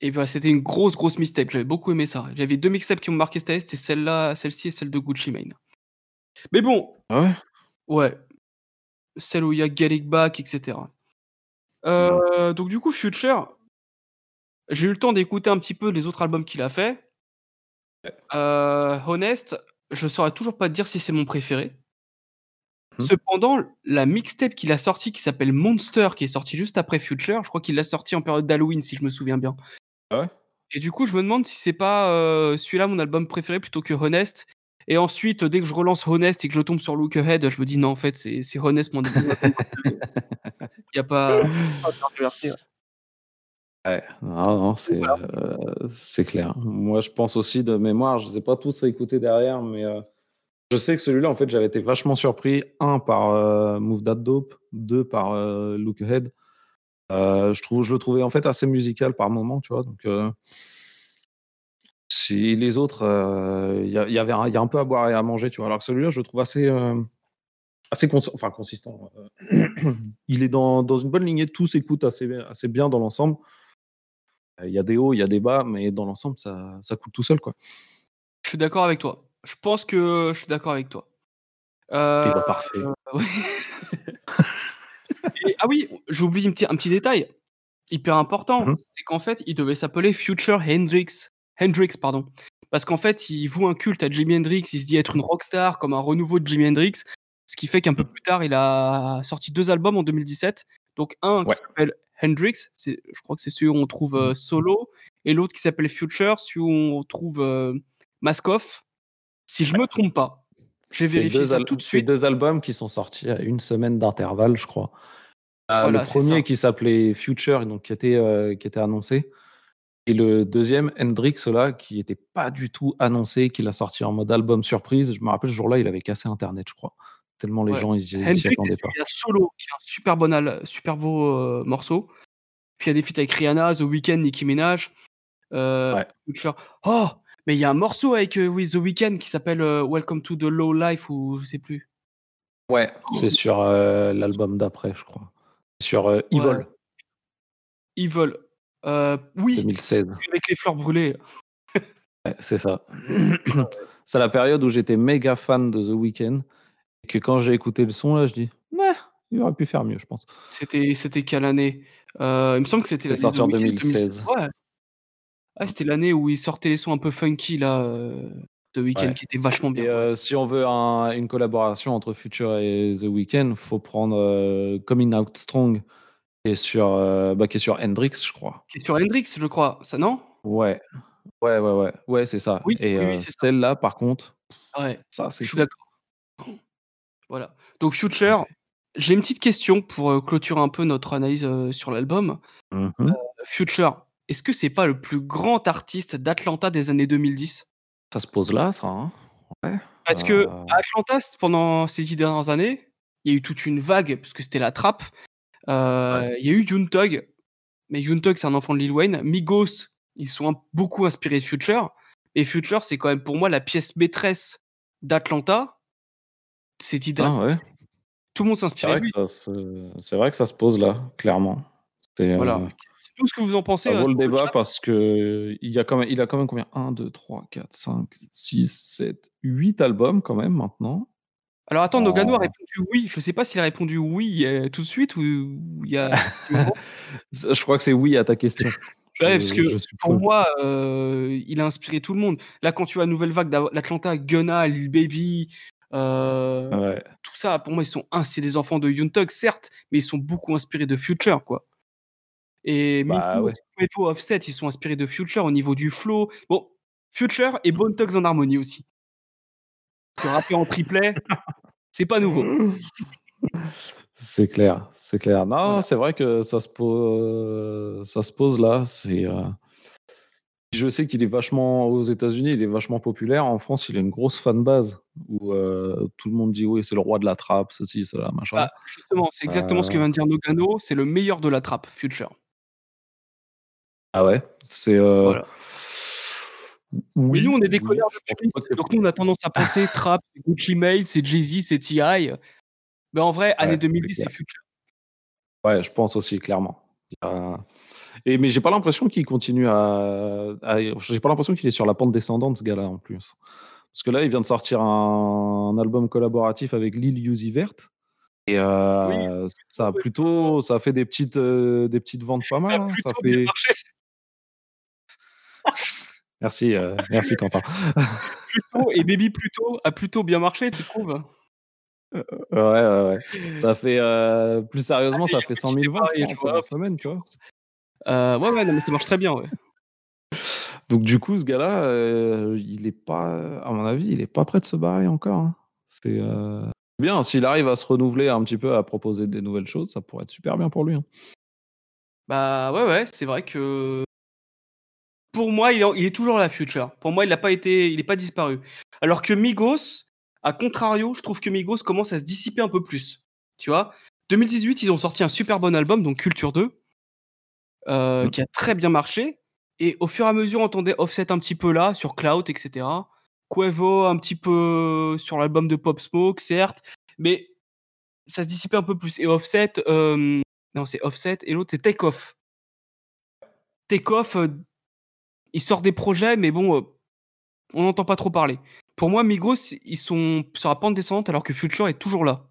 et bah, c'était une grosse, grosse mixtape. J'avais beaucoup aimé ça. J'avais deux mixtapes qui m'ont marqué cette année, c'était celle-là, celle-ci et celle de Gucci Mane. Mais bon, Ah ouais? Ouais. Celle où il y a Get It Back, etc. Euh, donc du coup, Future, j'ai eu le temps d'écouter un petit peu les autres albums qu'il a fait. Euh, Honest, je saurais toujours pas te dire si c'est mon préféré. Mhm. Cependant, la mixtape qu'il a sortie qui s'appelle Monster, qui est sortie juste après Future, je crois qu'il l'a sortie en période d'Halloween si je me souviens bien. Ah ouais? Et du coup, je me demande si c'est pas euh, celui-là mon album préféré plutôt que Honest. Et ensuite, dès que je relance Honest et que je tombe sur Look Ahead, je me dis non, en fait, c'est Honest mon album. Il n'y a pas. ouais. Non, non, c'est euh, c'est clair. Moi, je pense aussi de mémoire, je ne sais pas tous écouter derrière, mais euh, je sais que celui-là, en fait, j'avais été vachement surpris. Un, par euh, Move That Dope. Deux, par Look Ahead. Je, trouve, je le trouvais en fait assez musical par moment, tu vois. Donc, si les autres, il y, avait un, y a un peu à boire et à manger, tu vois. Alors que celui-là, je le trouve assez, assez cons- enfin, consistant. il est dans, dans une bonne lignée, tout s'écoute assez, assez bien dans l'ensemble. Il y a des hauts, il y a des bas, mais dans l'ensemble, ça, ça coule tout seul, quoi. Je suis d'accord avec toi. Je pense que je suis d'accord avec toi. Et Euh, bah, parfait. ouais. Et- ah oui, j'ai oublié un petit, un petit détail hyper important, Mhm. c'est qu'en fait, il devait s'appeler Future Hendrix, Hendrix pardon, parce qu'en fait, il voue un culte à Jimi Hendrix, il se dit être une rockstar comme un renouveau de Jimi Hendrix, ce qui fait qu'un peu Mhm. plus tard, il a sorti deux albums en 2017, donc un qui s'appelle Hendrix, je crois que c'est celui où on trouve euh, Solo, et l'autre qui s'appelle Future, celui où on trouve euh, Mask Off. Si je me trompe pas, j'ai vérifié ça tout de c'est suite. deux albums qui sont sortis à une semaine d'intervalle, je crois. Euh, Voilà, le premier qui s'appelait Future, donc qui était, euh, qui était annoncé. Et le deuxième, Hendrix, là, qui n'était pas du tout annoncé, qu'il a sorti en mode album surprise. Je me rappelle, ce jour-là, il avait cassé Internet, je crois. Tellement les Ouais. gens, ils y- s'y attendaient pas. celui qui a Solo, qui est un super, bon al- super beau euh, morceau. Puis il y a des feats avec Rihanna, The Weeknd, Nicki Minaj. Euh, Ouais. Future. Oh, mais il y a un morceau avec euh, With The Weeknd qui s'appelle euh, Welcome to the Low Life ou je sais plus. Ouais, c'est sur euh, l'album d'après, je crois. Sur euh, Evil, Ouais. Evil. Euh, oui, 2016. avec les fleurs brûlées. Ouais, c'est ça. c'est la période où j'étais méga fan de The Weeknd. Et que quand j'ai écouté le son, là, je dis, ouais, il aurait pu faire mieux, je pense. C'était c'était quelle année? Euh, Il me semble que c'était l'année sorti en The Weeknd, 2016. Ouais. C'était l'année où il sortait les sons un peu funky là, euh, The Weeknd, Ouais. qui était vachement bien. Et euh, si on veut un- une collaboration entre Future et The Weeknd, faut prendre euh, Coming Out Strong, qui est sur, bah, qui est sur Hendrix, je crois. Qui est sur Hendrix, je crois. Ça non? Ouais, ouais, ouais, ouais, ouais, c'est ça. Oui, et oui, oui, celle-là, par contre, Ouais. ça, c'est Je suis d'accord. Voilà. Donc Future, j'ai une petite question pour euh, clôturer un peu notre analyse euh, sur l'album. Mhm. Future, est-ce que c'est pas le plus grand artiste d'Atlanta des années 2010 Ça se pose là, ça. hein. Ouais. Parce que Euh, à Atlanta, pendant ces dix dernières années, il y a eu toute une vague, parce que c'était la trappe. Euh, Il y a eu Yoon mais Yoon Tug, c'est un enfant de Lil Wayne. Migos, ils sont un- beaucoup inspirés de Future. Et Future, c'est quand même pour moi la pièce maîtresse d'Atlanta. C'est idéal. ah, ouais. Tout le monde se... c'est vrai que ça se pose là, clairement. C'est, Voilà. euh, C'est tout ce que vous en pensez. Ça euh, vaut le le débat chat. parce que il, y a quand même, il a quand même combien? 1, 2, 3, 4, 5, 6, 7, 8 albums quand même maintenant. Alors attends, Nogano a en- répondu oui. Je sais pas s'il a répondu oui euh, tout de suite ou il y a. Je crois que c'est oui à ta question. Ouais, parce que je pour moi, euh, il a inspiré tout le monde. Là, quand tu vois la nouvelle vague d'Atlanta, Gunna, Lil Baby, euh, Ouais. tout ça, pour moi, ils sont un, c'est des enfants de Young Thug, certes, mais ils sont beaucoup inspirés de Future, quoi. Et Bah ouais. Offset, ils sont inspirés de Future au niveau du flow. Bon, Future et Bone Thugs en harmonie aussi. Parce que rapper en triplet, c'est pas nouveau. C'est clair, c'est clair. Non, Voilà. c'est vrai que ça se pose, ça se pose là. C'est, euh, je sais qu'il est vachement aux États-Unis, il est vachement populaire. En France, il a une grosse fanbase où euh, tout le monde dit oui, c'est le roi de la trappe, ceci, cela, machin. Bah, justement, c'est exactement ce que Euh. vient de dire Nogano, c'est le meilleur de la trappe, Future. Ah ouais, c'est. euh, Voilà. Oui, Mais nous, on est des oui, connards de donc nous, on a tendance à penser trap, c'est Gucci Mane, c'est Jay-Z, c'est T.I. Mais en vrai, année Ouais, 2010, c'est. Future. Ouais, je pense aussi, clairement. Et, mais j'ai pas l'impression qu'il continue à. à- J'ai pas l'impression qu'il est sur la pente descendante, ce gars-là, en plus. Parce que là, il vient de sortir un, un album collaboratif avec Lil Uzi Vert. Et euh, ça a plutôt. Ça a fait des petites, euh, des petites ventes pas Ça mal. a hein. Ça fait... Merci, euh, merci Quentin. Et Baby Pluto a plutôt bien marché, tu trouves? Ouais, ouais, ouais. Ça fait. plus sérieusement, ça fait oui, 100 c'est 000 ventes, première semaine, tu vois. Euh, Ouais, ouais, non, mais ça marche très bien, ouais. Donc du coup, ce gars-là, euh, il est pas, à mon avis, il est pas prêt de se barrer encore. hein. C'est euh, bien s'il arrive à se renouveler un petit peu, à proposer des nouvelles choses, ça pourrait être super bien pour lui. hein. Bah ouais, ouais, c'est vrai que pour moi, il est, il est toujours la future. Pour moi, il n'a pas été, il n'est pas disparu. Alors que Migos, à contrario, je trouve que Migos commence à se dissiper un peu plus. Tu vois, 2018, ils ont sorti un super bon album, donc Culture 2, euh, Mhm. qui a très bien marché. Et au fur et à mesure, on entendait Offset un petit peu là, sur Cloud, etc. Quavo un petit peu sur l'album de Pop Smoke, certes, mais ça se dissipait un peu plus. Et Offset, euh, non, c'est Offset, et l'autre, c'est Take Off. Take Off, euh, il sort des projets, mais bon, on n'entend pas trop parler. Pour moi, Migos, ils sont sur la pente descendante alors que Future est toujours là.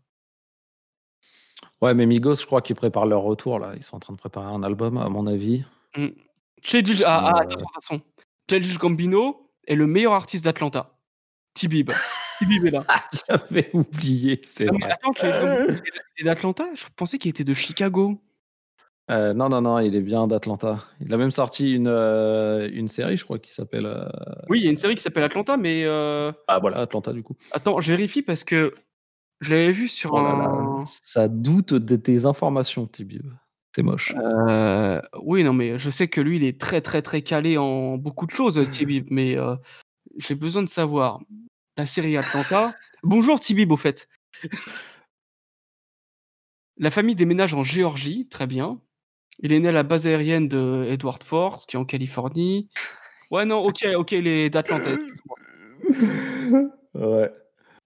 Ouais, mais Migos, je crois qu'ils préparent leur retour là. Ils sont en train de préparer un album, à mon avis. Childish, ah, ah, Euh. attention, attention. Childish Gambino est le meilleur artiste d'Atlanta. T-Bib. T-Bib est là. J'avais oublié, c'est mais vrai. attends, Childish Gambino est d'Atlanta? Je pensais qu'il était de Chicago. Euh, non, non, non, il est bien d'Atlanta. Il a même sorti une, euh, une série, je crois, qui s'appelle. euh, Oui, il y a une série qui s'appelle Atlanta, mais Ah voilà, Atlanta du coup. attends, je vérifie parce que je l'avais vu sur Oh là un. là, ça doute de tes informations, Tibib. C'est moche. Euh, oui, non, mais je sais que lui, il est très, très, très calé en beaucoup de choses, Tibib, mais euh, j'ai besoin de savoir. La série Atlanta. Bonjour Tibib, au fait. La famille déménage en Géorgie, très bien. Il est né à la base aérienne de Edward Force, qui est en Californie. Ouais, non, ok, ok, il est d'Atlanta. Ouais.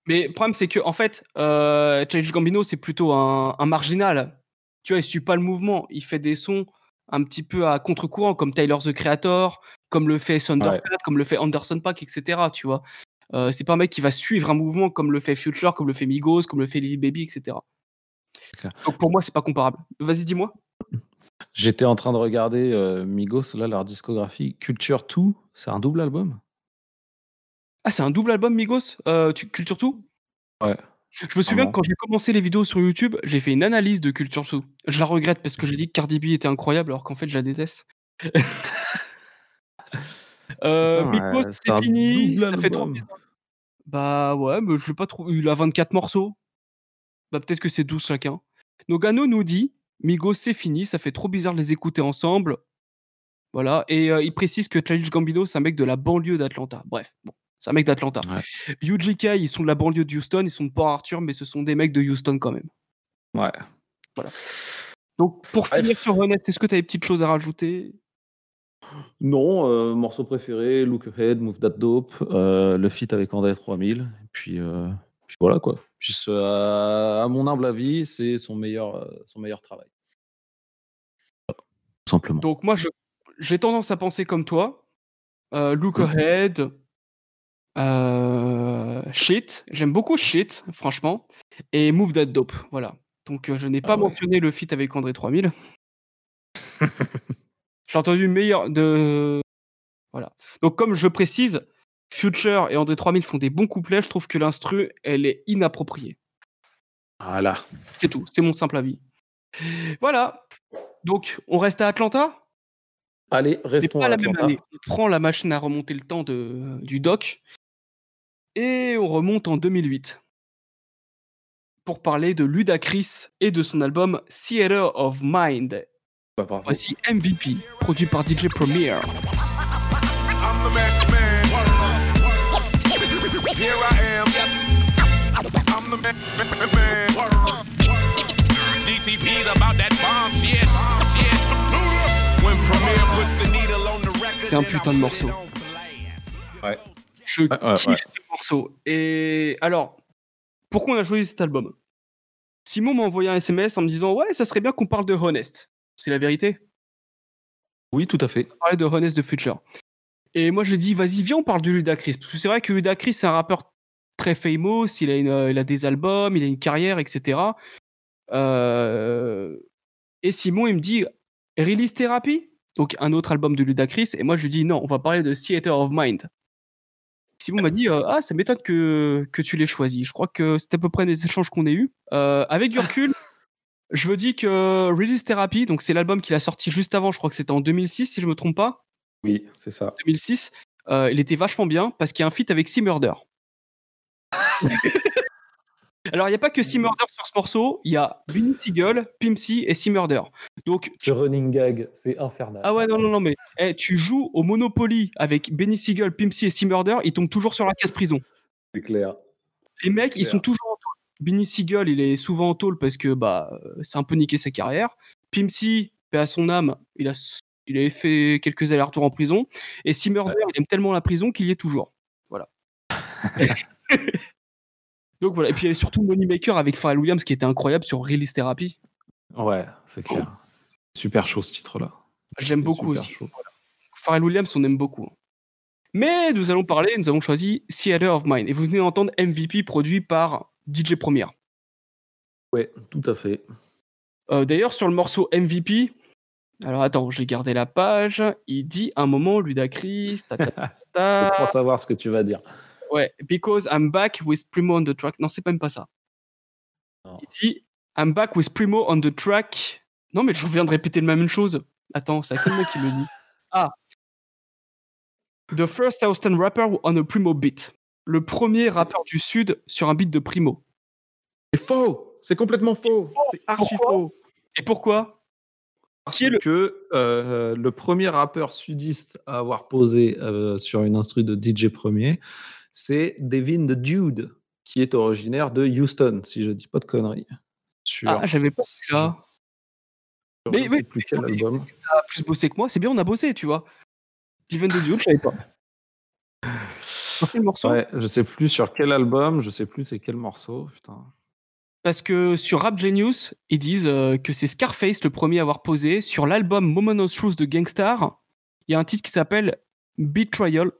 Mais le problème, c'est que, en fait, euh, Childish Gambino, c'est plutôt un, un marginal. Tu vois, il suit pas le mouvement. Il fait des sons un petit peu à contre-courant, comme Tyler the Creator, comme le fait Thundercat, comme le fait Anderson Paak, etc. Tu vois, Euh, c'est pas un mec qui va suivre un mouvement comme le fait Future, comme le fait Migos, comme le fait Lil Baby, etc. Donc pour moi, c'est pas comparable. Vas-y, dis-moi. J'étais en train de regarder euh, Migos, là, leur discographie. Culture 2, c'est un double album? Ah, c'est un double album Migos euh, tu, Culture Tout Ouais. Je me souviens que quand j'ai commencé les vidéos sur YouTube, j'ai fait une analyse de Culture Tout. Je la regrette parce que j'ai dit que Cardi B était incroyable alors qu'en fait je la déteste. euh, Migos, euh, c'est fini. Ça fait trop. Bah ouais, mais je l'ai pas trouvé. Il a 24 morceaux. Bah peut-être que c'est 12 chacun. Nogano nous dit Migos, c'est fini. Ça fait trop bizarre de les écouter ensemble. Voilà. Et euh, il précise que Childish Gambino, c'est un mec de la banlieue d'Atlanta. Bref, bon, c'est un mec d'Atlanta. Ouais. UGK, ils sont de la banlieue de Houston, ils sont de Port Arthur, mais ce sont des mecs de Houston quand même. Ouais. Donc, pour Bref. finir sur Honest, est-ce que tu as des petites choses à rajouter? Non, euh, morceau préféré, Look Ahead, Move That Dope, euh, le feat avec André 3000, et puis, euh, puis voilà quoi. Puis à, mon humble avis, c'est son meilleur, son meilleur travail. Tout simplement. Donc, moi, j'ai tendance à penser comme toi. Euh, Look Mhm. Ahead, Shit, j'aime beaucoup Shit, franchement, et Move That Dope, voilà. Donc, euh, je n'ai pas Ah ouais. mentionné le feat avec André 3000. J'ai entendu meilleur de. Voilà. Donc, comme je précise, Future et André 3000 font des bons couplets, je trouve que l'instru, elle est inappropriée. Voilà. C'est tout, c'est mon simple avis. Voilà. Donc, on reste à Atlanta? Allez, restons pas à la même Atlanta. année. On prend la machine à remonter le temps de, du doc et on remonte en 2008 pour parler de Ludacris et de son album Theater of Mind. Bah. Voici MVP, produit par DJ Premier. I'm the man, man. Here I am. I'm the man, man, man. DTP's about that bomb shit. shit. When Premier puts the needle on the record, C'est un putain de morceau. Ouais. Je ouais, kiffe ouais. ce morceau. Et alors, pourquoi on a choisi cet album? Simon m'a envoyé un SMS en me disant Ouais, ça serait bien qu'on parle de Honest. C'est la vérité? Oui, tout à fait. parler de Honest de Future. Et moi, j'ai dit, vas-y, viens, on parle de Ludacris. Parce que c'est vrai que Ludacris, c'est un rappeur très famous, il a, une- euh, il a des albums, il a une carrière, etc. Euh, Et Simon, il me dit, Release Therapy? Donc, un autre album de Ludacris. Et moi, je lui dis, non, on va parler de Theater of Mind. Simon m'a dit, euh, ah, ça m'étonne que, que tu l'aies choisi. Je crois que c'était à peu près les échanges qu'on ait eus. Euh, avec du recul, je me dis que Release Therapy, donc c'est l'album qu'il a sorti juste avant, je crois que c'était en 2006, si je me trompe pas. Oui, c'est ça. 2006, euh, il était vachement bien parce qu'il y a un feat avec C Murder. Alors, il n'y a pas que C Murder sur ce morceau, il y a Benny Siegel, Pimp C et C Murder. Donc, Ce running gag, c'est infernal. ah ouais, non, non, non, mais eh, tu joues au Monopoly avec Benny Siegel, Pimp C et C Murder, ils tombent toujours sur la case prison. C'est clair. Les mecs, ils sont toujours en tôle. Benny Siegel, il est souvent en tôle parce que bah, euh, c'est un peu niqué sa carrière. Pimp C, paix à son âme, il a, il fait quelques allers-retours en prison. Et C Murder, il aime tellement la prison qu'il y est toujours. Voilà. Donc voilà. Et puis il y avait surtout Moneymaker avec Pharrell Williams qui était incroyable sur Release Therapy. Ouais, c'est clair. Super chaud ce titre-là. J'aime beaucoup aussi. chaud. Pharrell Williams, on aime beaucoup. Mais nous allons parler, nous avons choisi Theater of Mind. Et vous venez d'entendre MVP produit par DJ Premier. Ouais, tout à fait. Euh, D'ailleurs, sur le morceau MVP, alors attends, j'ai gardé la page. Il dit un moment Ludacris, ta, ta, ta, Je crois savoir ce que tu vas dire. Ouais, because I'm back with Primo on the track. Non, c'est même pas ça. Il dit I'm back with Primo on the track. Non, mais je viens de répéter la même chose. Attends, c'est à quel mec qui le dit? Ah, the first Houston rapper on a Primo beat. Le premier rappeur du Sud sur un beat de Primo. C'est faux C'est complètement faux C'est archi faux Et pourquoi? Qui est le- que euh, le premier rappeur sudiste à avoir posé euh, sur une instru de DJ Premier, c'est Devin the Dude, qui est originaire de Houston, si je dis pas de conneries. Sur- Ah, j'avais pas vu là. Je Mais sais plus quel album. T'as plus bossé que moi, c'est bien, on a bossé, tu vois. Steven de Dude, je savais pas. Sur quel morceau? Ouais, je sais plus sur quel album, je sais plus c'est quel morceau. Putain. Parce que sur Rap Genius, ils disent euh, que c'est Scarface le premier à avoir posé. Sur l'album Moment of Truth de Gangstar, il y a un titre qui s'appelle Betrayal,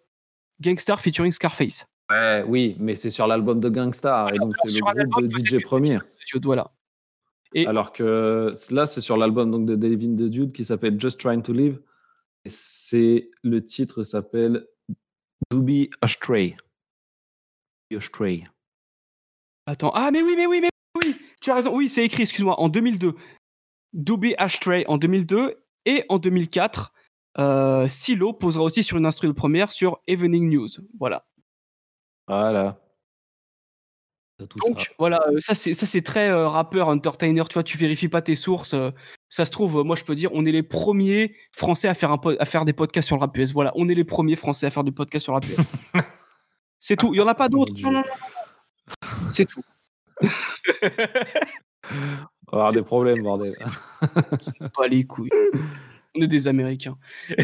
Gangstar featuring Scarface. Ouais, oui, mais c'est sur l'album de Gangstar, et donc c'est le groupe de DJ Premier. Voilà. Et- Alors que là, c'est sur l'album donc de Devin the Dude qui s'appelle Just Trying to Live. Et c'est le titre s'appelle Doobie Astray. Astray. Attends. Ah, mais oui, mais oui, mais oui. Tu as raison. Oui, c'est écrit, excuse-moi, en 2002. Doobie Ashtray en 2002 et en 2004. Euh, Silo posera aussi sur une instru de première sur Evening News. Voilà. Voilà. Donc ça. voilà, euh, ça c'est ça c'est très euh, rappeur, entertainer. Tu vois, tu vérifies pas tes sources. euh, ça se trouve, euh, moi je peux dire, on est les premiers Français à faire un po- à faire des podcasts sur le rap US. Voilà, on est les premiers Français à faire des podcasts sur le rap US. c'est tout. Il y en a pas d'autres. C'est tout. On va avoir des problèmes, bordel. Pas les couilles. On est des Américains.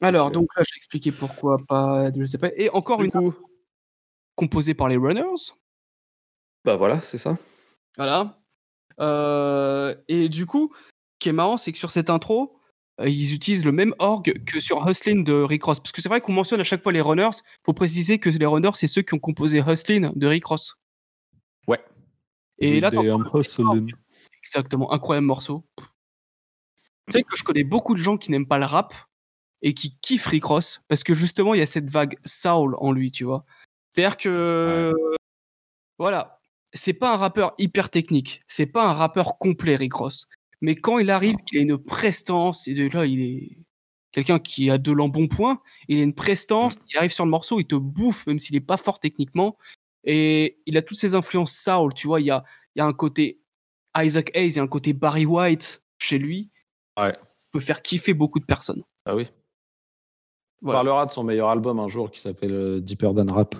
Alors, donc là, j'ai expliqué pourquoi pas. Je sais pas. Et encore une coup, composée par les Runners. bah voilà, c'est ça. Voilà. Euh, et du coup, ce qui est marrant, c'est que sur cette intro, euh, ils utilisent le même orgue que sur Hustlin de Rick Ross. Parce que c'est vrai qu'on mentionne à chaque fois les runners. faut préciser que les runners, c'est ceux qui ont composé Hustlin de Rick Ross. Ouais. Et là, hustling. Exactement, incroyable morceau. Tu sais que je connais beaucoup de gens qui n'aiment pas le rap et qui kiffent Rick Ross parce que justement, il y a cette vague soul en lui, tu vois. C'est-à-dire que. Voilà. C'est pas un rappeur hyper technique. C'est pas un rappeur complet, Rick Ross. Mais quand il arrive, il a une prestance. Et déjà, il est quelqu'un qui a de l'embonpoint. Il a une prestance. Il arrive sur le morceau, il te bouffe, même s'il est pas fort techniquement. Et il a toutes ses influences soul, tu vois. Il y a, il y a un côté Isaac Hayes, il y a un côté Barry White chez lui. Ouais. Il peut faire kiffer beaucoup de personnes. Ah oui. On Voilà. parlera de son meilleur album un jour qui s'appelle euh, Deeper Than Rap.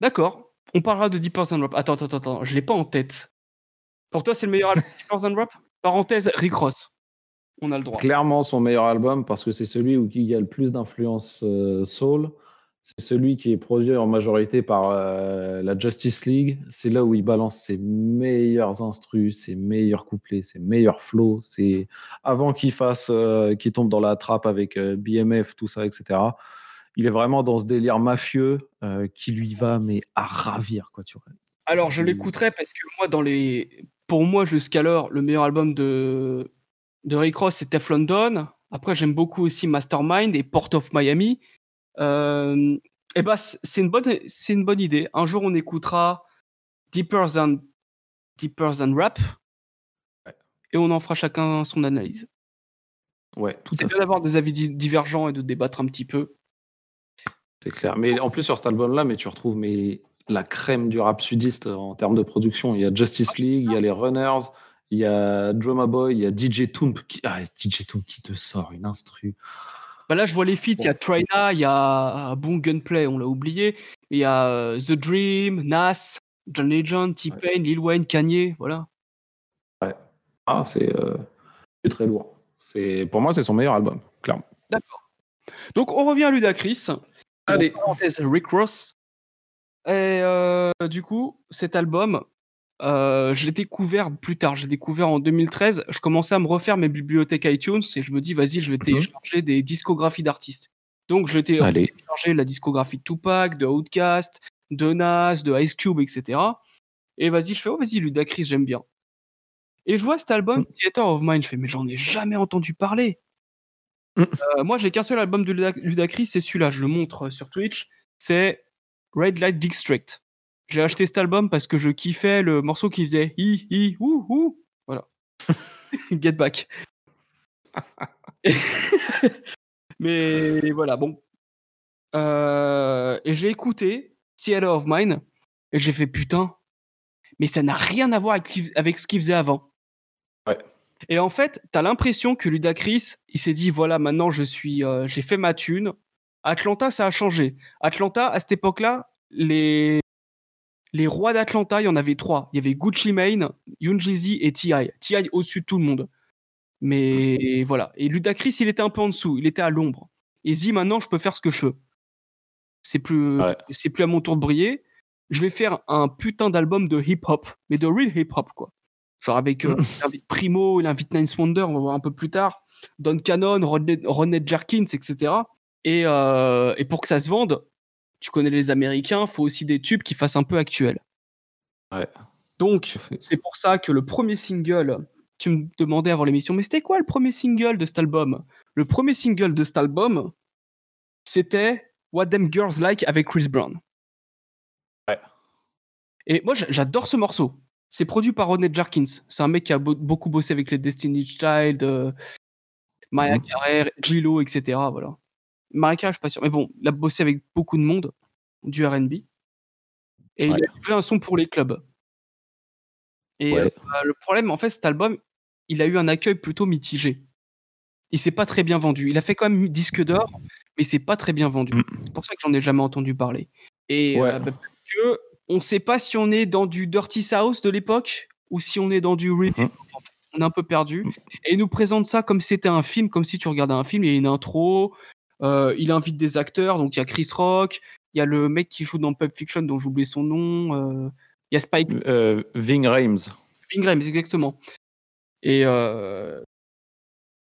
D'accord. On parlera de Deeper Than Rap. Attends, attends, attends. Je l'ai pas en tête. Pour toi, c'est le meilleur album de Deeper Than Rap? Parenthèse, Rick Ross. On a le droit. Clairement son meilleur album parce que c'est celui où il y a le plus d'influence euh, soul. C'est celui qui est produit en majorité par euh, la Justice League. C'est là où il balance ses meilleurs instrus, ses meilleurs couplets, ses meilleurs flows. C'est avant qu'il fasse, euh, qu'il tombe dans la trappe avec euh, BMF, tout ça, etc. Il est vraiment dans ce délire mafieux qui lui va mais à ravir quoi. Tu vois. Alors, je l'écouterai parce que moi, dans les. Pour moi, jusqu'alors, le meilleur album de, de Rick Ross, c'est Teflon Don. Après, j'aime beaucoup aussi Mastermind et Port of Miami. Euh, et bah, c- c'est une, bonne, c'est une bonne idée. Un jour, on écoutera Deeper Than, Deeper Than Rap et on en fera chacun son analyse. Ouais, tout C'est bien d'avoir des avis di- divergents et de débattre un petit peu. C'est clair. Mais en plus, sur cet album-là, mais tu retrouves mais, la crème du rap sudiste en termes de production. Il y a Justice League, il y a les Runners, il y a Drumma Boy, il y a DJ Toomp. Qui... Ah, DJ Toomp qui te sort une instru. Bah là, je vois les feats. Il y a Trina, il y a Boom Gunplay, on l'a oublié. Il y a euh, The Dream, Nas, John Legend, T-Pain, Lil Wayne, Kanye. Voilà. Ah, c'est euh, très lourd. C'est Pour moi, c'est son meilleur album, clairement. D'accord. Donc, on revient à Ludacris. Allez. Parenthèse, Rick Ross. Et euh, du coup, cet album, euh, je l'ai découvert plus tard. J'ai découvert en 2013. Je commençais à me refaire mes bibliothèques iTunes et je me dis, vas-y, je vais télécharger des discographies d'artistes. Donc, j'ai télécharger la discographie de Tupac, de Outkast, de Nas, de Ice Cube, etc. Et vas-y, je fais, oh, vas-y, Ludacris, j'aime bien. Et je vois cet album, Theater of Mind, je fais, mais j'en ai jamais entendu parler. Mm. Euh, moi, j'ai qu'un seul album de Ludac- Ludacris, c'est celui-là, je le montre euh, sur Twitch. C'est Red Light District. J'ai acheté cet album parce que je kiffais le morceau qui faisait hi hi ouh ouh. Voilà. Get back. Mais voilà, bon. Euh, et j'ai écouté Theater of Mine et j'ai fait putain, mais ça n'a rien à voir avec, avec ce qu'il faisait avant. Ouais. Et en fait, t'as l'impression que Ludacris, il s'est dit voilà, maintenant je suis, euh, j'ai fait ma thune. Atlanta, ça a changé. Atlanta, à cette époque-là, les Les rois d'Atlanta, il y en avait trois. Il y avait Gucci Mane, Young Jeezy et T.I. T.I. au-dessus de tout le monde. Mais voilà. Et Ludacris, il était un peu en dessous. Il était à l'ombre. Et Z, maintenant, je peux faire ce que je veux. C'est plus, Ouais. c'est plus à mon tour de briller. Je vais faire un putain d'album de hip-hop, mais de real hip-hop, quoi. Genre avec euh, il Primo, il invite Nine Wonder, on va voir un peu plus tard. Don Cannon, Rodney Jerkins, etc. Et, euh, et pour que ça se vende, tu connais les Américains, faut aussi des tubes qui fassent un peu actuel. Ouais. Donc, c'est pour ça que le premier single, tu me demandais avant l'émission, mais c'était quoi le premier single de cet album? Le premier single de cet album, c'était What Them Girls Like avec Chris Brown. Ouais. Et moi, j'a- j'adore ce morceau. C'est produit par Rodney Jerkins. C'est un mec qui a beau- beaucoup bossé avec les Destiny Child, euh, Mariah Mhm. Carey, J-Lo, etc. Voilà. Carey, je suis pas sûr. Mais bon, il a bossé avec beaucoup de monde, du R&B. Et Ouais. il a fait un son pour les clubs. Et Ouais. euh, le problème, en fait, cet album, il a eu un accueil plutôt mitigé. Il s'est pas très bien vendu. Il a fait quand même disque d'or, mais c'est pas très bien vendu. Mm. C'est pour ça que j'en ai jamais entendu parler. Et Ouais. euh, bah, parce que on sait pas si on est dans du Dirty South de l'époque ou si on est dans du. En fait, On est un peu perdu. Et il nous présente ça comme si c'était un film, comme si tu regardais un film. Il y a une intro, euh, il invite des acteurs, donc il y a Chris Rock, il y a le mec qui joue dans Pulp Fiction dont j'oublie son nom, euh, il y a Spike Euh, Ving Rhames. Ingram, exactement. Et, euh,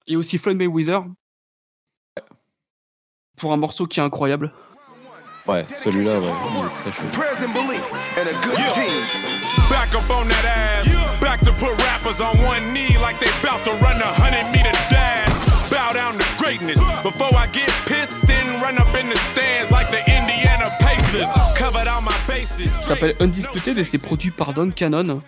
et aussi Floyd Mayweather. Pour un morceau qui est incroyable. Ouais, celui-là, ouais, il est très chaud. A. Back up on that ass. Back to put rappers on one knee like they bout to run a hundred meter dash. Before I get pissed and run up in the stands like the Indiana Pacers. Covered all my bases. Ça s'appelle Undisputed et c'est produit par Don Cannon.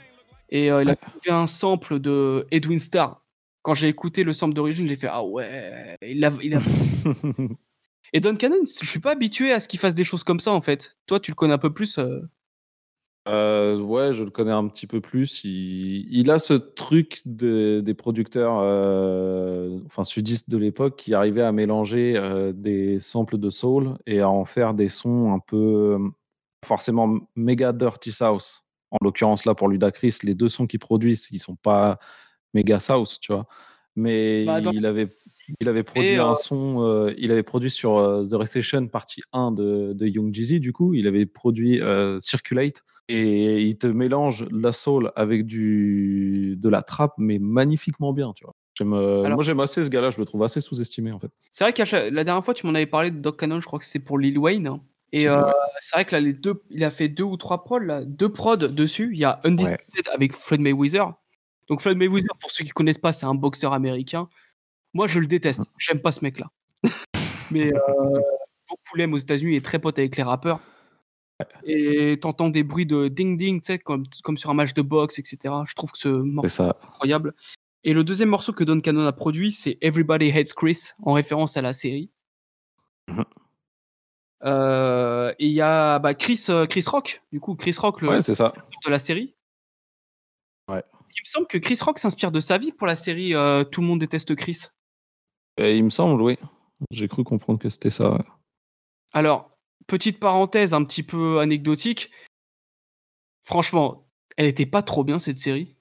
Et euh, il a trouvé un sample de Edwin Starr. Quand j'ai écouté le sample d'origine, j'ai fait Ah ouais, il a, il a- Et Don Cannon, je suis pas habitué à ce qu'il fasse des choses comme ça en fait. Toi, tu le connais un peu plus. euh, Euh, ouais, je le connais un petit peu plus. Il, il a ce truc de- des producteurs, euh, enfin sudistes de l'époque, qui arrivaient à mélanger euh, des samples de soul et à en faire des sons un peu euh, forcément méga dirty south. En l'occurrence là pour Ludacris, les deux sons qu'il produit, ils sont pas méga south, tu vois. Mais Bah, il avait il avait produit euh, un son, euh, il avait produit sur euh, The Recession partie 1 de, de Young Jeezy, du coup, il avait produit Circulate et il te mélange la soul avec du de la trappe, mais magnifiquement bien, tu vois. Euh, Alors- moi j'aime assez ce gars-là, je le trouve assez sous-estimé en fait. C'est vrai que la dernière fois, tu m'en avais parlé de Doc Cannon, je crois que c'est pour Lil Wayne. hein. Et C'est euh, vrai. c'est vrai que là, les deux, il a fait deux ou trois prods, là, deux prods dessus. Il y a Undisputed avec Floyd Mayweather. Donc Floyd Mayweather, pour ceux qui connaissent pas, c'est un boxeur américain. Moi, je le déteste. J'aime pas ce mec-là. Mais euh, beaucoup l'aiment aux États-Unis. Il est très pote avec les rappeurs. Et t'entends des bruits de ding ding, tu sais, comme, comme sur un match de boxe, etc. Je trouve que ce morceau C'est ça. incroyable. Et le deuxième morceau que Don Cannon a produit, c'est Everybody Hates Chris, en référence à la série. Mhm. Euh, et il y a bah, Chris, euh, Chris Rock, du coup, Chris Rock, le Ouais, ça. de la série. Ouais. Il me semble que Chris Rock s'inspire de sa vie pour la série euh, Tout le monde déteste Chris. Et il me semble, oui. J'ai cru comprendre que c'était ça. ouais. Alors, petite parenthèse un petit peu anecdotique. Franchement, elle était pas trop bien cette série.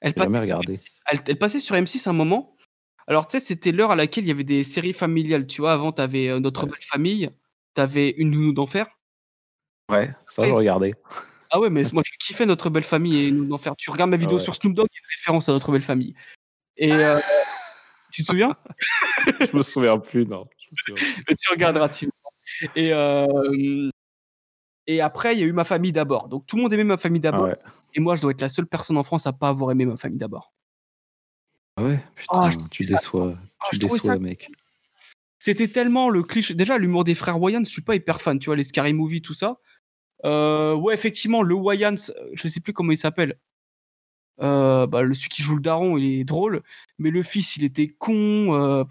Elle passait sur regardé. M6. Elle, elle passait sur M6 un moment. Alors, tu sais, c'était l'heure à laquelle il y avait des séries familiales. Tu vois, avant, t'avais euh, Notre Belle Famille, t'avais Une Nounou d'Enfer. Ouais, ça je regardais. Ah ouais, mais moi, je kiffais Notre Belle Famille et Une Nounou d'Enfer. Tu regardes ma vidéo ouais. sur Snoop Dogg, il y a une référence à Notre Belle Famille. Et euh, tu te souviens? Je me souviens plus, non. Je me souviens plus. Mais tu regarderas, tu Et, euh, et après, il y a eu Ma famille d'abord. Donc tout le monde aimait Ma famille Ah d'abord. ouais. Et moi, je dois être la seule personne en France à pas avoir aimé Ma famille d'abord. Ah ouais, putain, Ah, trouve tu déçois, Ah, tu déçois, ça- mec. C'était tellement le cliché. Déjà, l'humour des frères Wayans, je suis pas hyper fan. Tu vois, les Scary Movie, tout ça. Euh, ouais, effectivement, le Wayans, je sais plus comment il s'appelle. Euh, bah, le celui qui joue le daron, il est drôle, mais le fils, il était con. Euh,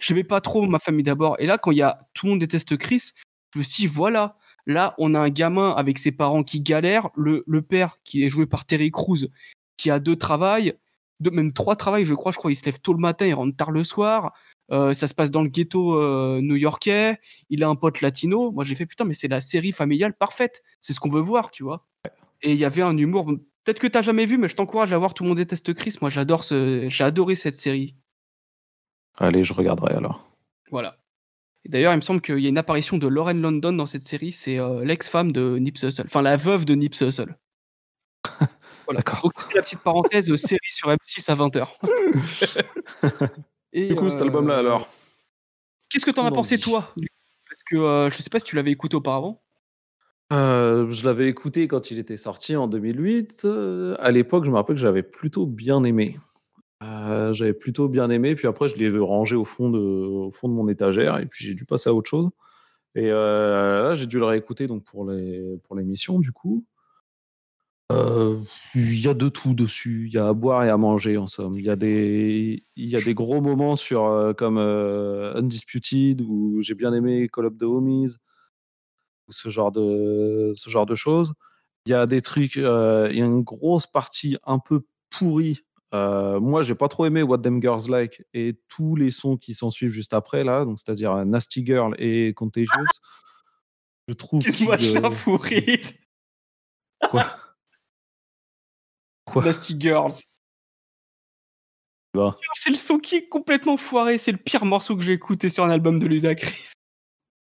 J'aimais pas trop ma famille d'abord. Et là, quand il y a tout le monde déteste Chris, je me suis dit, voilà, là, on a un gamin avec ses parents qui galèrent, le, le père qui est joué par Terry Crews, qui a deux travails, deux, même trois travails, je crois. Je crois il se lève tôt le matin, il rentre tard le soir. Euh, ça se passe dans le ghetto euh, new-yorkais. Il a un pote latino. Moi, j'ai fait putain, mais c'est la série familiale parfaite. C'est ce qu'on veut voir, tu vois. Et il y avait un humour. Peut-être que t'as jamais vu, mais je t'encourage à voir. Tout le monde déteste Chris. Moi, j'adore ce. J'ai adoré cette série. Allez, je regarderai alors. Voilà. Et D'ailleurs, il me semble qu'il y a une apparition de Lauren London dans cette série. C'est euh, l'ex-femme de Nipsey Hussle. Enfin, la veuve de Nipsey Hussle. Voilà. D'accord. Donc, c'était la petite parenthèse euh, série sur M6 à 20h. Et, Du coup, cet euh, album-là, alors? Qu'est-ce que t'en as pensé, dit toi? Parce que euh, je sais pas si tu l'avais écouté auparavant. Euh, je l'avais écouté quand il était sorti en 2008. Euh, à l'époque, je me rappelle que j'avais plutôt bien aimé. Euh, j'avais plutôt bien aimé, puis après, je l'ai rangé au fond, de, mon étagère, et puis j'ai dû passer à autre chose. Et euh, là, j'ai dû le réécouter donc, pour l'émission, du coup. Il y a de tout dessus. Il y a à boire et à manger, en somme. Il y a des, y a des gros moments sur, comme Undisputed, où j'ai bien aimé Call of the Homies, ou ce genre de, ce genre de choses. Il y a des trucs, euh, il y a une grosse partie un peu pourrie. Euh, moi, j'ai pas trop aimé What Them Girls Like et tous les sons qui s'en suivent juste après, là, donc c'est-à-dire euh, Nasty Girl et Contagious. Je trouve Excuse-moi, j'ai euh, un fou rire. Quoi? Quoi? Nasty Girls. Bah. C'est le son qui est complètement foiré. C'est le pire morceau que j'ai écouté sur un album de Ludacris.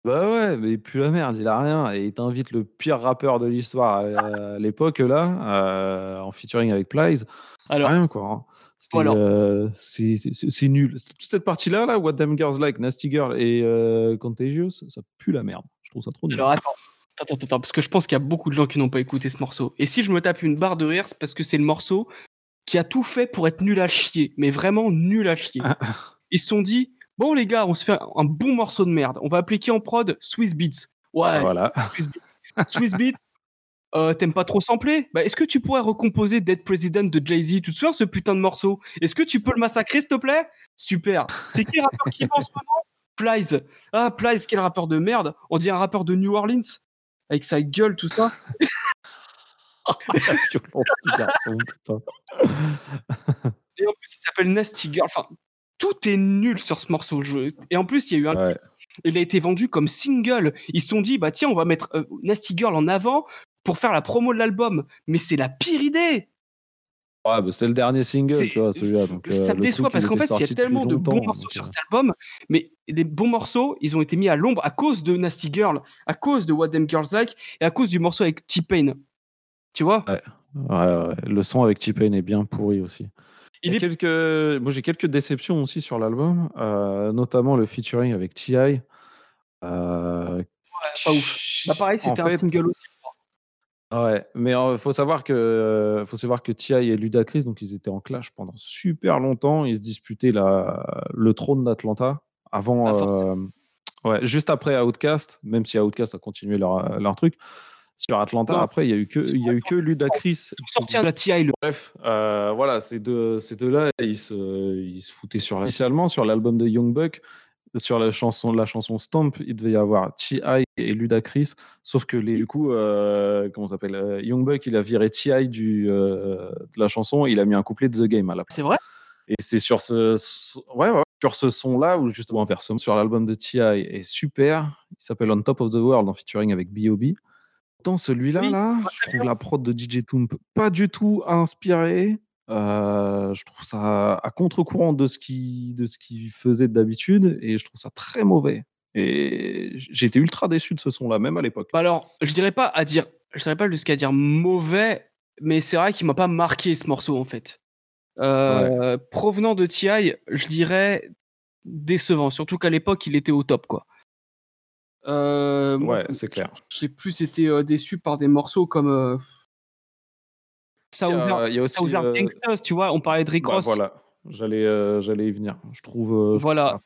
Bah ouais, mais il pue la merde, il a rien. Et il t'invite le pire rappeur de l'histoire à, à l'époque, là, euh, en featuring avec Plies. Alors, Rien, quoi. hein. C'est euh, c'est- nul. Toute cette partie-là, là, What Them Girls Like, Nasty Girl et euh, Contagious, ça pue la merde. Je trouve ça trop nul. alors attends. Attends, attends, attends, parce que je pense qu'il y a beaucoup de gens qui n'ont pas écouté ce morceau. Et si je me tape une barre de rire, c'est parce que c'est le morceau qui a tout fait pour être nul à chier. Mais vraiment nul à chier. Ils se sont dit, bon les gars, on se fait un bon morceau de merde. On va appliquer en prod? Swiss Beats. Ouais, Voilà. Swiss Beats. Swiss Beats. euh, T'aimes pas trop sampler? Bah, Est-ce que tu pourrais recomposer Dead President de Jay-Z? Tu te souviens ce putain de morceau? Est-ce que tu peux le massacrer, s'il te plaît? Super. C'est qui le rappeur qui va en ce moment? Plies. Ah, Plies, quel rappeur de merde On dit un rappeur de New Orleans Avec sa gueule, tout ça. Et en plus, il s'appelle Nasty Girl. Enfin, tout est nul sur ce morceau. Je- Et en plus, il y a eu un. Ouais. Il a été vendu comme single. Ils se sont dit, bah tiens, on va mettre euh, Nasty Girl en avant pour faire la promo de l'album. Mais c'est la pire idée. Ouais, bah, c'est le dernier single, tu vois, celui-là. Donc, ça euh, me déçoit parce qu'en fait, il y a tellement de bons morceaux sur euh, cet album, mais les bons morceaux, ils ont été mis à l'ombre à cause de Nasty Girl, à cause de What Them Girls Like et à cause du morceau avec T-Pain. Tu vois? Ouais, ouais, ouais. Le son avec T-Pain est bien pourri aussi. Il Il est- quelques... Moi, j'ai quelques déceptions aussi sur l'album, euh, notamment le featuring avec T.I. Euh, pas ouf. Bah pareil, c'était en un fait, single aussi. Ouais, mais il faut savoir que euh, faut savoir que T.I. et Ludacris, donc ils étaient en clash pendant super longtemps. Ils se disputaient la, le trône d'Atlanta avant, Ah, euh, ouais, juste après Outcast, même si Outcast a continué leur, leur truc. Sur Atlanta, Non. après, il y a eu que, il y a eu que Ludacris. Ils ont sorti un de la TI, le Bref, euh, voilà, ces deux, ces deux-là, ils se, ils se foutaient sur initialement sur l'album de Young Buck, sur la chanson, la chanson Stomp, il devait y avoir T.I. et Ludacris, sauf que les, du coup, euh, comment s'appelle, euh, Young Buck, il a viré T.I. du, euh, de la chanson, il a mis un couplet de The Game à la place. C'est vrai? Et c'est sur ce, ce- ouais, ouais, sur ce son-là, ou justement inversement, sur l'album de T.I. est super, il s'appelle On Top of the World en featuring avec B.O.B. Pourtant, celui-là, Oui, là, moi, je trouve la prod de DJ Toomp pas du tout inspirée. Euh, je trouve ça à contre-courant de ce qu'il de ce qu'il faisait d'habitude et je trouve ça très mauvais. Et j'ai été ultra déçu de ce son-là, même à l'époque. Bah alors, je dirais pas à dire, je dirais pas jusqu'à dire mauvais, mais c'est vrai qu'il m'a pas marqué ce morceau en fait. Euh, Provenant de TI, je dirais décevant, surtout qu'à l'époque il était au top quoi. Euh, Ouais, c'est clair. J'ai plus été euh, déçu par des morceaux comme euh, ça a- ouvert, il y a ça aussi, ouvert euh, Gangsters, tu vois, on parlait de Rick Bah, Ross. voilà, j'allais j'allais y venir. Je trouve, Voilà. ça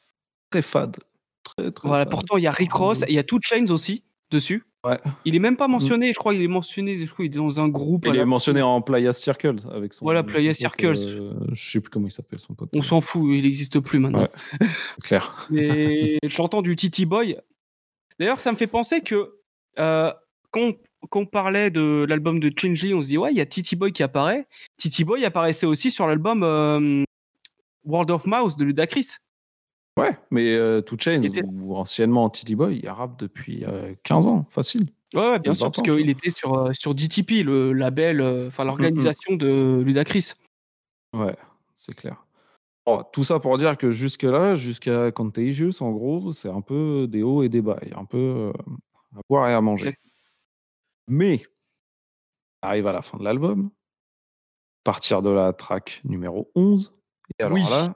très fade. Très, très Voilà, fade. pourtant il y a Rick Ross, il y a Two Chains aussi dessus. Ouais. Il est même pas mentionné, je crois, il est mentionné, je crois, il est dans un groupe. Il est mentionné en Playas Circles avec son. Voilà, pote, Circles. euh, je sais plus comment il s'appelle son pote. On s'en fout, il n'existe plus maintenant. Ouais. Clair. Et j'entends du Titi Boy. D'ailleurs, ça me fait penser que euh, quand, quand on parlait de l'album de Chingy, on se dit ouais, il y a Titi Boy qui apparaît. Titi Boy apparaissait aussi sur l'album euh, World of Mouse de Ludacris. Ouais, mais euh, Il était- ou anciennement Titty Boy, il rappe depuis euh, 15 ans, facile. Ouais, ouais, bien sûr, 20 parce qu'il était sur, euh, sur DTP, le label, euh, Mmh, enfin l'organisation de Ludacris. Ouais, c'est clair. Bon, tout ça pour dire que jusque-là, jusqu'à Contagious, en gros, c'est un peu des hauts et des bas. Il y a un peu euh, à boire et à manger. Mais, arrive à la fin de l'album, partir de la track numéro 11, et alors Oui. là,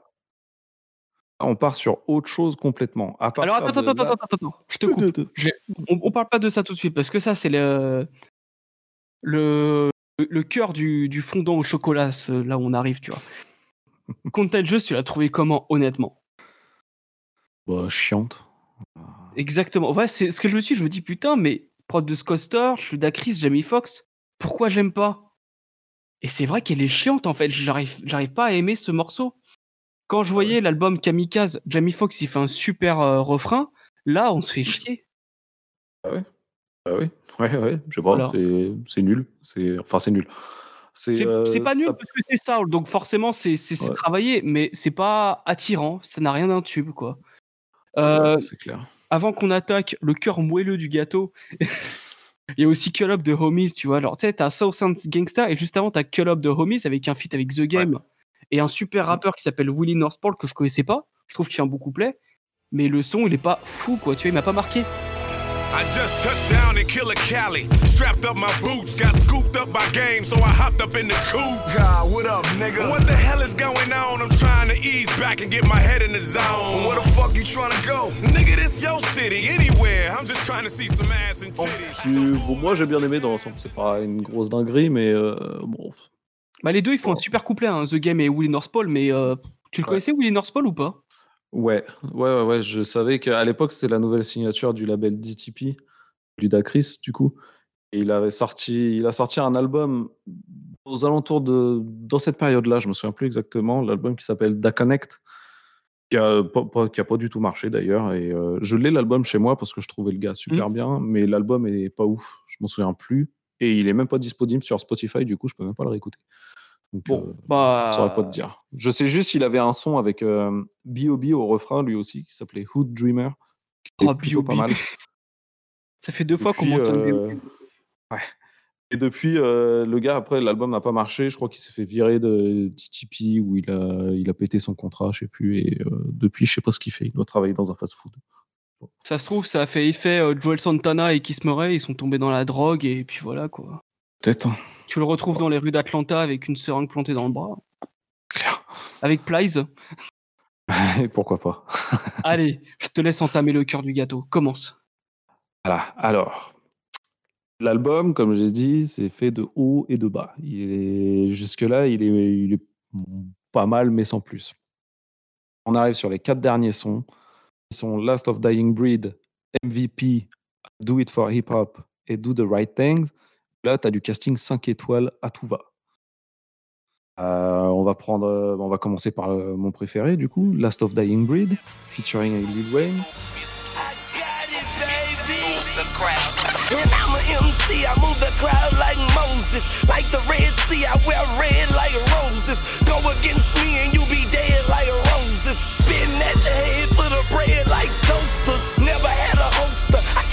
on part sur autre chose complètement. À Alors attends, attends, là- attends, attends, attends, je te coupe. J'ai- On, on parle pas de ça tout de suite parce que ça c'est le le, le cœur du, du fondant au chocolat, là où on arrive, tu vois. Contagious, tu l'as trouvé comment, honnêtement? Bah, chiante. Exactement. Ouais, c'est ce que je me suis. dit, Je me dis putain, mais prod de Scott Storch, Ludacris, Jamie Foxx, pourquoi j'aime pas? Et c'est vrai qu'elle est chiante en fait. J'arrive, j'arrive pas à aimer ce morceau. Quand je voyais l'album Kamikaze, Jamie Foxx, il fait un super euh, refrain. Là, on se fait chier. Ah ouais Ah oui, ouais, ouais, je sais pas, Voilà. c'est- c'est nul. C'est Enfin, c'est nul. C'est euh, c'est pas nul ça- parce que c'est soul, donc forcément c'est Ouais. travaillé, mais c'est pas attirant. Ça n'a rien d'un tube, quoi. Euh, c'est clair. avant qu'on attaque le cœur moelleux du gâteau, il y a aussi Call Up de Homies, tu vois. Alors, tu sais, t'as South Sense Gangsta et juste avant, t'as Call Up de Homies avec un feat avec The Game et un super rappeur qui s'appelle Willie Northpole que je connaissais pas. Je trouve qu'il fait un beau couplet, mais le son, il est pas fou, quoi. Tu vois, il m'a pas marqué. I just touched down in Killer Cali. Strapped up my boots, got scooped up by game, so I hopped up in the coupe. God, what up, nigga? What the hell is going on? I'm trying to ease back and get my head in the zone. Where the fuck you tryna go? Nigga, this your city, anywhere. I'm just trying to see some ass and titties. Bon, moi, j'ai bien aimé dans l'ensemble. C'est pas une grosse dinguerie, mais euh, bon. Bah, les deux, ils font un super couplet, hein, The Game et Willie Northpole, mais euh, tu le Ouais. connaissais, Willie Northpole, ou pas? Ouais, ouais, ouais, ouais. Je savais qu'à l'époque, c'était la nouvelle signature du label DTP, Ludacris, du coup. Et il avait sorti, il a sorti un album aux alentours de, dans cette période-là, je me souviens plus exactement, l'album qui s'appelle Da Connect, qui a pas, qui a pas du tout marché d'ailleurs. Et euh, je l'ai l'album chez moi parce que je trouvais le gars super bien, mais l'album est pas ouf, je m'en souviens plus. Et il est même pas disponible sur Spotify, du coup, je peux même pas le réécouter. Bon, euh, bah. je saurais pas te dire. Je sais juste qu'il avait un son avec euh, B.O.B. au refrain, lui aussi, qui s'appelait Hood Dreamer, qui Oh, plutôt pas mal. Ça fait deux fois qu'on mentionne euh, B.O.B.. ouais. Et depuis, euh, le gars, après, l'album n'a pas marché. Je crois qu'il s'est fait virer de TTP où il a, il a pété son contrat, je sais plus. Et euh, depuis, je sais pas ce qu'il fait. Il doit travailler dans un fast-food. Ça se trouve, ça a fait effet euh, Joel Santana et Kiss Murray, ils sont tombés dans la drogue, et puis voilà, quoi. Peut-être. Tu le retrouves dans les rues d'Atlanta avec une seringue plantée dans le bras. Claire. Avec Plies. Et pourquoi pas. Allez, je te laisse entamer le cœur du gâteau. Commence. Voilà. Alors, l'album, comme j'ai dit, c'est fait de haut et de bas. Il est jusque-là, il est, il est pas mal, mais sans plus. On arrive sur les quatre derniers sons. Ils sont Last of Dying Breed, MVP, Do It for Hip Hop et Do the Right Things. Là, tu as du casting 5 étoiles à tout va. Euh, on va prendre, euh, on va commencer par euh, mon préféré du coup, Last of Dying Breed, featuring Lil Wayne.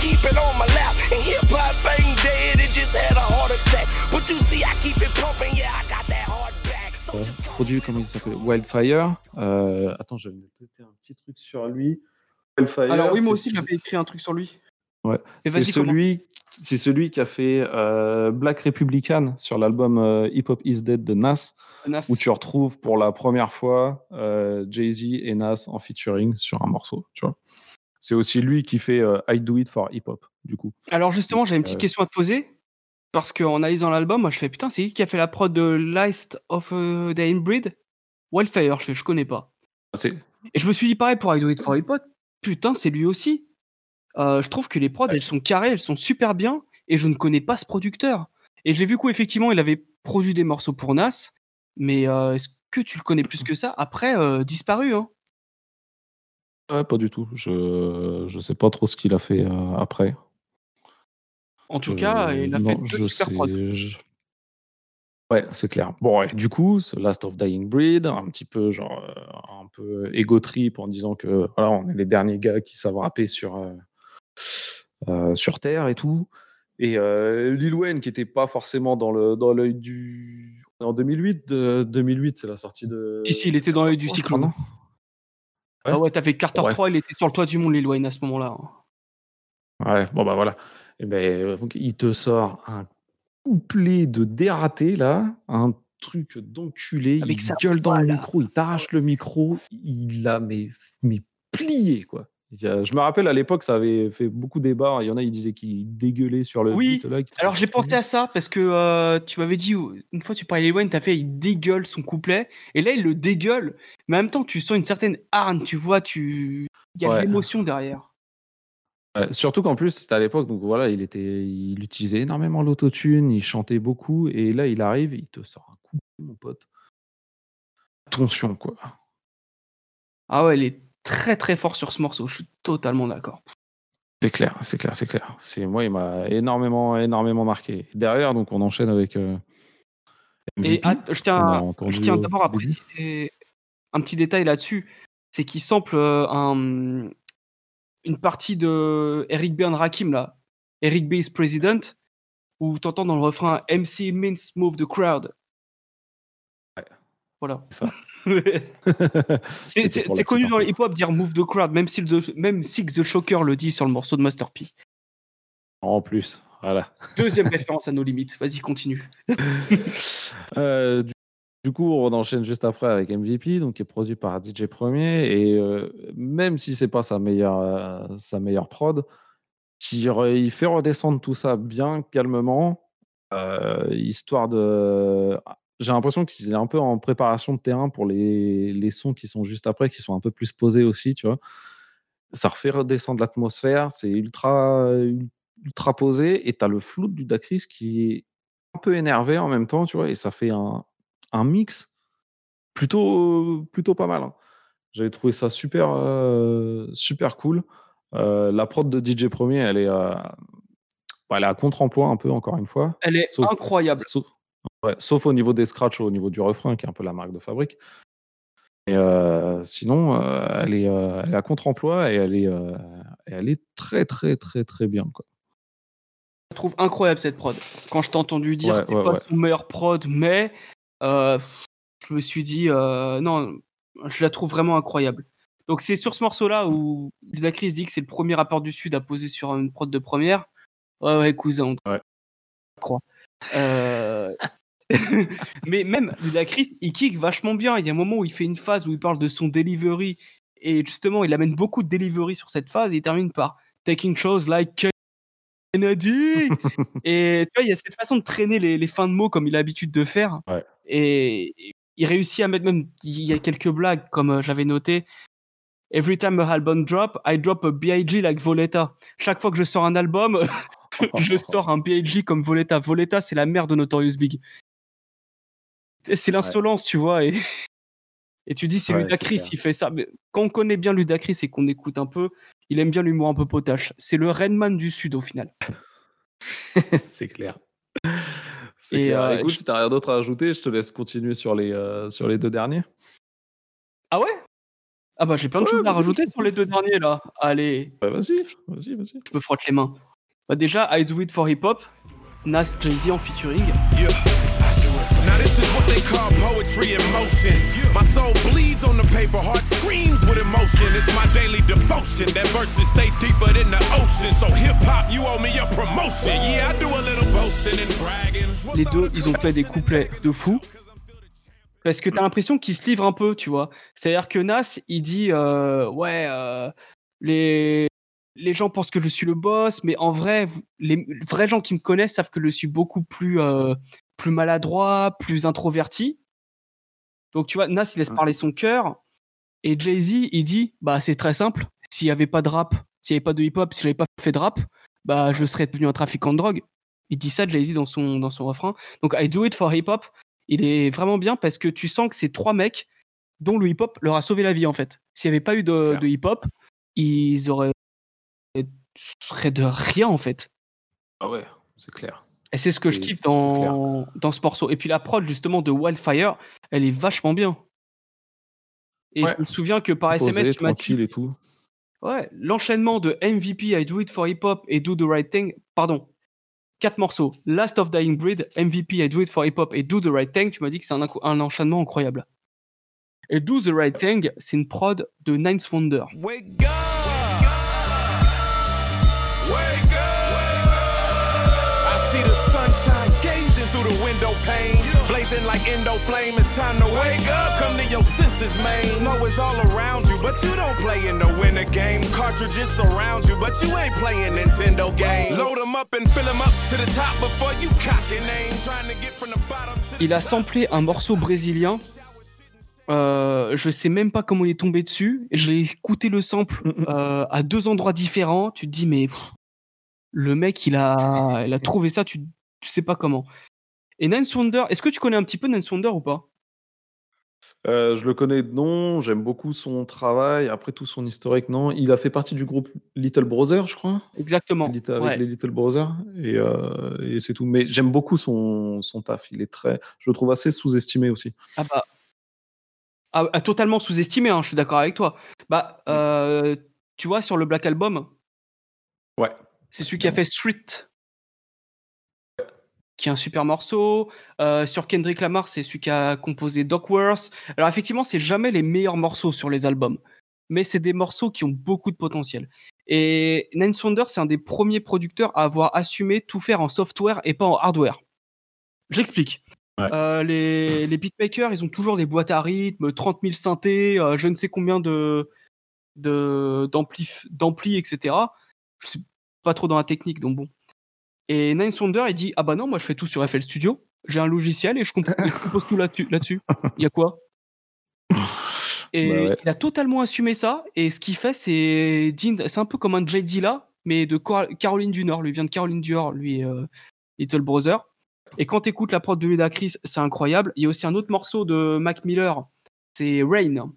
Keep it on my lap. And hip hop ain't dead, it just had a heart attack. But you see, I keep it pumping, yeah, I got that hard back. So Euh, just produit, comment il s'appelle? Wildfire. Euh, attends, j'avais noté un petit truc sur lui. Wildfire. Alors oui, moi aussi, j'avais écrit un truc sur lui. Ouais. C'est celui, c'est celui qui a fait euh, Black Republican sur l'album euh, Hip Hop Is Dead de Nas, Nas. où tu retrouves pour la première fois euh, Jay-Z et Nas en featuring sur un morceau. Tu vois. C'est aussi lui qui fait euh, I Do It for Hip Hop, du coup. Alors justement, j'ai une petite Euh, question à te poser. Parce qu'en analysant l'album, moi je fais putain, c'est qui qui a fait la prod de Last of uh, the Inbreed? Wildfire, je fais, je connais pas. C'est Et je me suis dit pareil pour I Do It for Hip putain, c'est lui aussi. Euh, je trouve que les prods, elles sont carrées, elles sont super bien, et je ne connais pas ce producteur. Et j'ai vu qu'effectivement, il avait produit des morceaux pour Nas, mais euh, est-ce que tu le connais plus que ça? Après, euh, disparu, hein. ouais, pas du tout. Je je sais pas trop ce qu'il a fait après. En tout cas, il a fait deux super sais- prods. je- Ouais, c'est clair. Bon, ouais, du coup, ce Last of Dying Breed, un petit peu genre euh, un peu ego trip en disant que voilà, on est les derniers gars qui savent rapper sur euh, euh, sur Terre et tout. Et euh, Lil Wayne qui était pas forcément dans le dans l'œil du en 2008, de- 2008, c'est la sortie de. Si, si, il était dans l'œil du Carter 3, je cyclone. non Ah ouais, t'avais Carter Ouais. 3, il était sur le toit du monde, Lil Wayne, à ce moment-là. Ouais, bon bah voilà. Et ben, il te sort un couplet de dératé là, un truc d'enculé, il sa gueule dans le micro, il t'arrache le micro, il l'a mais, mais plié quoi. Je me rappelle à l'époque, ça avait fait beaucoup débat. Il y en a, ils disaient qu'il dégueulait sur le Oui, beat là. qu'il Alors j'ai ça pensé à ça parce que euh, tu m'avais dit, une fois tu parlais Wayne, t'as fait, il dégueule son couplet. Et là, il le dégueule. Mais en même temps, tu sens une certaine hargne, tu vois, tu... il y a de l'émotion derrière. Ouais, surtout qu'en plus, c'était à l'époque, donc voilà, il, était, il utilisait énormément l'autotune, il chantait beaucoup, et là, il arrive, il te sort un coup, mon pote. Attention, quoi. Ah ouais, il est très très fort sur ce morceau, je suis totalement d'accord. C'est clair, c'est clair, c'est clair. C'est moi, il m'a énormément, énormément marqué. Derrière, donc, on enchaîne avec euh, Et att- je tiens, je tiens d'abord à préciser un petit détail là-dessus, c'est qu'il sample euh, un, une partie de Eric B. and Rakim là, Eric B. is President, où t'entends dans le refrain MC means move the crowd. Ouais. Voilà. C'est connu dans le hip-hop dire move the crowd, même si, the, même si The Shocker le dit sur le morceau de Master P. En plus, voilà. Deuxième référence à nos limites. Vas-y, continue. Euh, du, coup, on enchaîne juste après avec MVP, donc qui est produit par DJ Premier. Et euh, même si c'est pas sa meilleure, euh, sa meilleure prod, il, fait redescendre tout ça bien calmement, euh, histoire de. J'ai l'impression qu'il est un peu en préparation de terrain pour les, les sons qui sont juste après, qui sont un peu plus posés aussi, tu vois. Ça refait redescendre l'atmosphère, c'est ultra, ultra posé, et t'as le flou du Dacris qui est un peu énervé en même temps, tu vois, et ça fait un, un mix plutôt, plutôt pas mal. hein. J'avais trouvé ça super, euh, super cool. Euh, la prod de DJ Premier, elle est, euh, bah, elle est à contre-emploi un peu, encore une fois. Elle est Sauf- incroyable. Sauf, ouais, sauf au niveau des scratchs, au niveau du refrain, qui est un peu la marque de fabrique. Et sinon, elle, est, elle est à contre-emploi et elle est, et elle est très, très, très, très bien. Quoi. Je trouve incroyable cette prod. Quand je t'ai entendu dire Ouais, c'est ouais, pas son meilleur prod, mais euh, je me suis dit euh, non, je la trouve vraiment incroyable. Donc c'est sur ce morceau-là où Ludacris dit que c'est le premier rappeur du Sud à poser sur une prod de première. Ouais, ouais, cousin, on Ouais. croit. Euh, mais même Ludacris, il kick vachement bien. Il y a un moment où il fait une phase où il parle de son delivery et justement, il amène beaucoup de delivery sur cette phase et il termine par taking shows like Kennedy. et tu vois, il y a cette façon de traîner les, les fins de mots comme il a l'habitude de faire. Ouais. Et il réussit à mettre même, il y a quelques blagues comme euh, j'avais noté. Every time a album drop, I drop a B.I.G. like Voletta. Chaque fois que je sors un album, je sors un B.I.G. comme Voletta. Voletta, c'est la mère de Notorious Big. C'est l'insolence, tu vois. Et, et tu dis, c'est Ouais, Ludacris, il fait ça. Mais quand on connaît bien Ludacris et qu'on écoute un peu, il aime bien l'humour un peu potache. C'est le Redman du Sud au final. c'est clair. C'est Et, clair. euh, Écoute, je- si t'as rien d'autre à ajouter, je te laisse continuer sur les, euh, sur les deux derniers. Ah ouais? Ah bah j'ai plein de Ouais, choses à rajouter sur les deux derniers là. Allez, Ouais, vas-y, vas-y, vas-y. je me frotte les mains. Bah déjà, I Do It For Hip Hop, Nas, Jay-Z en featuring. Yeah. They call poetry in motion. My soul bleeds on the paper, heart screams with emotion. It's my daily devotion. That verses stay deeper than the ocean. So hip hop, you owe me a promotion. Yeah, I do a little boasting and bragging. Les deux, ils ont fait des couplets de fou. Parce que t'as l'impression qu'ils se livrent un peu, tu vois. C'est-à-dire que Nas, il dit euh, Ouais, euh, les, les gens pensent que je suis le boss, mais en vrai, les vrais gens qui me connaissent savent que je suis beaucoup plus, euh, plus maladroit, plus introverti. Donc, tu vois, Nas, il laisse parler son cœur. Et Jay-Z, il dit Bah, c'est très simple. S'il n'y avait pas de rap, s'il n'y avait pas de hip-hop, si j'avais pas fait de rap, bah, je serais devenu un trafiquant de drogue. Il dit ça, Jay-Z, dans son, dans son refrain. Donc, I Do It for Hip Hop, il est vraiment bien parce que tu sens que c'est trois mecs dont le hip-hop leur a sauvé la vie, en fait. S'il n'y avait pas eu de hip-hop, ils auraient seraient de rien, en fait. Ah ouais, c'est clair. Et c'est ce que je kiffe dans, dans ce morceau. Et puis la prod, justement, de Wildfire, elle est vachement bien. Et Ouais. je me souviens que par Posé, SMS, tu m'as dit tranquille et tout. Ouais, l'enchaînement de MVP, I Do It for Hip Hop et Do the Right Thing, pardon, quatre morceaux. Last of Dying Breed, MVP, I Do It for Hip Hop et Do the Right Thing, tu m'as dit que c'est un, un enchaînement incroyable. Et Do the Right Thing, c'est une prod de Ninth Wonder. Wake up! Flame, it's time to wake up. Come to your senses, man. Snow is all around you, but you don't play in the winter game. Cartridges surround you, but you ain't playing Nintendo games. Load them up and fill them up to the top before you cock your name. Trying to get from the bottom to the Il a samplé un morceau brésilien. Euh, je sais même pas comment il est tombé dessus. J'ai écouté le sample euh, à deux endroits différents. Tu te dis, mais pff, le mec, il a, il a trouvé ça, tu, tu sais pas comment. Et Nance Wonder, est-ce que tu connais un petit peu Nance Wonder ou pas? Euh, je le connais de nom, j'aime beaucoup son travail. Après tout son historique, non? Il a fait partie du groupe Little Brother, je crois? Exactement. Avec ouais. les Little Brothers. Et, euh, et c'est tout. Mais j'aime beaucoup son, son taf. Il est très. Je le trouve assez sous-estimé aussi. Ah bah. Ah, ah, totalement sous-estimé, hein, je suis d'accord avec toi. Bah, euh, tu vois, sur le Black Album, Ouais. c'est celui qui a fait Street, qui est un super morceau. Euh, sur Kendrick Lamar, c'est celui qui a composé Worth. Alors, effectivement, c'est jamais les meilleurs morceaux sur les albums, mais c'est des morceaux qui ont beaucoup de potentiel. Et Nance Wonder, c'est un des premiers producteurs à avoir assumé tout faire en software et pas en hardware. J'explique. Ouais. Euh, les, les beatmakers, ils ont toujours des boîtes à rythme, 30 000 synthés, euh, je ne sais combien de de- d'ampli, d'ampli, etc. Je suis pas trop dans la technique, donc bon. Et Nine Wonder, il dit Ah bah non, moi je fais tout sur FL Studio, j'ai un logiciel et je, comp- et je compose tout là-dessus. Il y a quoi? Et Bah ouais. il a totalement assumé ça. Et ce qu'il fait, c'est c'est un peu comme un J.D. là, mais de Caroline du Nord. Lui vient de Caroline du Nord, lui, euh, Little Brother. Et quand tu écoutes la prod de Ludacris, c'est incroyable. Il y a aussi un autre morceau de Mac Miller, c'est Rain.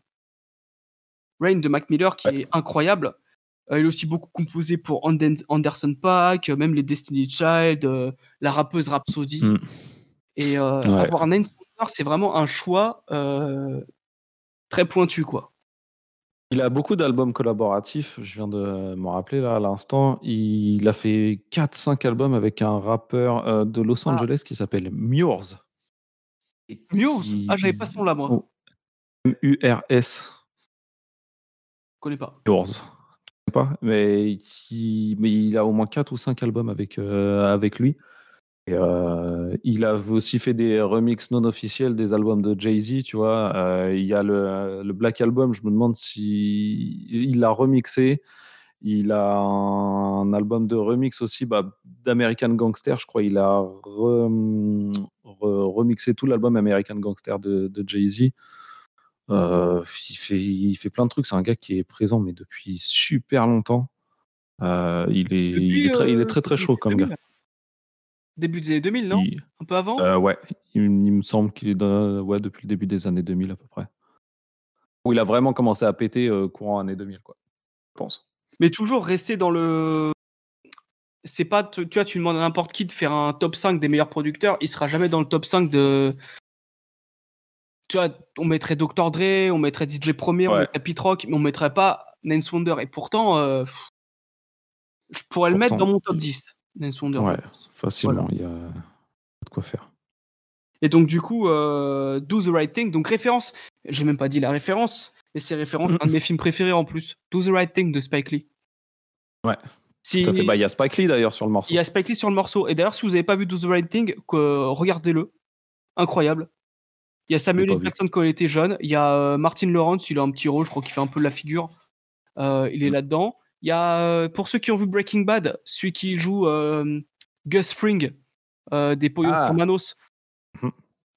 Rain de Mac Miller qui est incroyable. Euh, il a aussi beaucoup composé pour Anden- Anderson Paak, euh, même les Destiny Child, euh, la rappeuse Rhapsody. Mm. Et euh, Ouais. avoir Nine c'est vraiment un choix euh, très pointu, quoi. Il a beaucoup d'albums collaboratifs, je viens de m'en rappeler là à l'instant. Il a fait 4-5 albums avec un rappeur euh, de Los Ah. Angeles qui s'appelle Murs. Murs Qui- Ah, j'avais pas ce nom-là, moi. Oh. M-U-R-S. Je connais pas. Murs. Mais, il a au moins 4 ou 5 albums avec, euh, avec lui. Et, euh, il a aussi fait des remixes non officiels des albums de Jay-Z, tu vois. Euh, il y a le, le Black Album, je me demande si l'a remixé. Il a un album de remix aussi bah, d'American Gangster, je crois. Il a re- re- remixé tout l'album American Gangster de Jay-Z. Euh, il, fait, il fait plein de trucs. C'est un gars qui est présent, mais depuis super longtemps. Euh, il, est, il, est très, il euh, est très chaud comme 2000. gars. Début des années 2000, non? Il- Un peu avant? ouais, il, me semble qu'il est ouais, depuis le début des années 2000 à peu près. Où il a vraiment commencé à péter courant années 2000, quoi. Je pense. Mais toujours rester dans le. C'est pas. Tu tu vois, tu demandes à n'importe qui de faire un top 5 des meilleurs producteurs, il sera jamais dans le top 5 de. Tu vois, on mettrait Dr. Dre, on mettrait DJ Premier, on Ouais. mettrait Pete Rock, mais on mettrait pas Nance Wonder. Et pourtant, euh, je pourrais le mettre dans mon top 10, Nance Wonder. Ouais, facilement, Voilà. il y a de quoi faire. Et donc, du coup, euh, Do the Right Thing, donc référence, j'ai même pas dit la référence, mais c'est référence un de mes films préférés en plus, Do the Right Thing de Spike Lee. Ouais, Si, Tout à fait. Bah, il y a Spike Lee d'ailleurs sur le morceau. Il y a Spike Lee sur le morceau. Et d'ailleurs, si vous n'avez pas vu Do the Right Thing, regardez-le. Incroyable. Il y a Samuel L. Jackson quand il était jeune. Il y a euh, Martin Lawrence, il a un petit rôle, je crois qu'il fait un peu la figure. Euh, il est Mm. là-dedans. Il y a, euh, pour ceux qui ont vu Breaking Bad, celui qui joue euh, Gus Fring euh, des Pollos Ah. Hermanos. Mhm.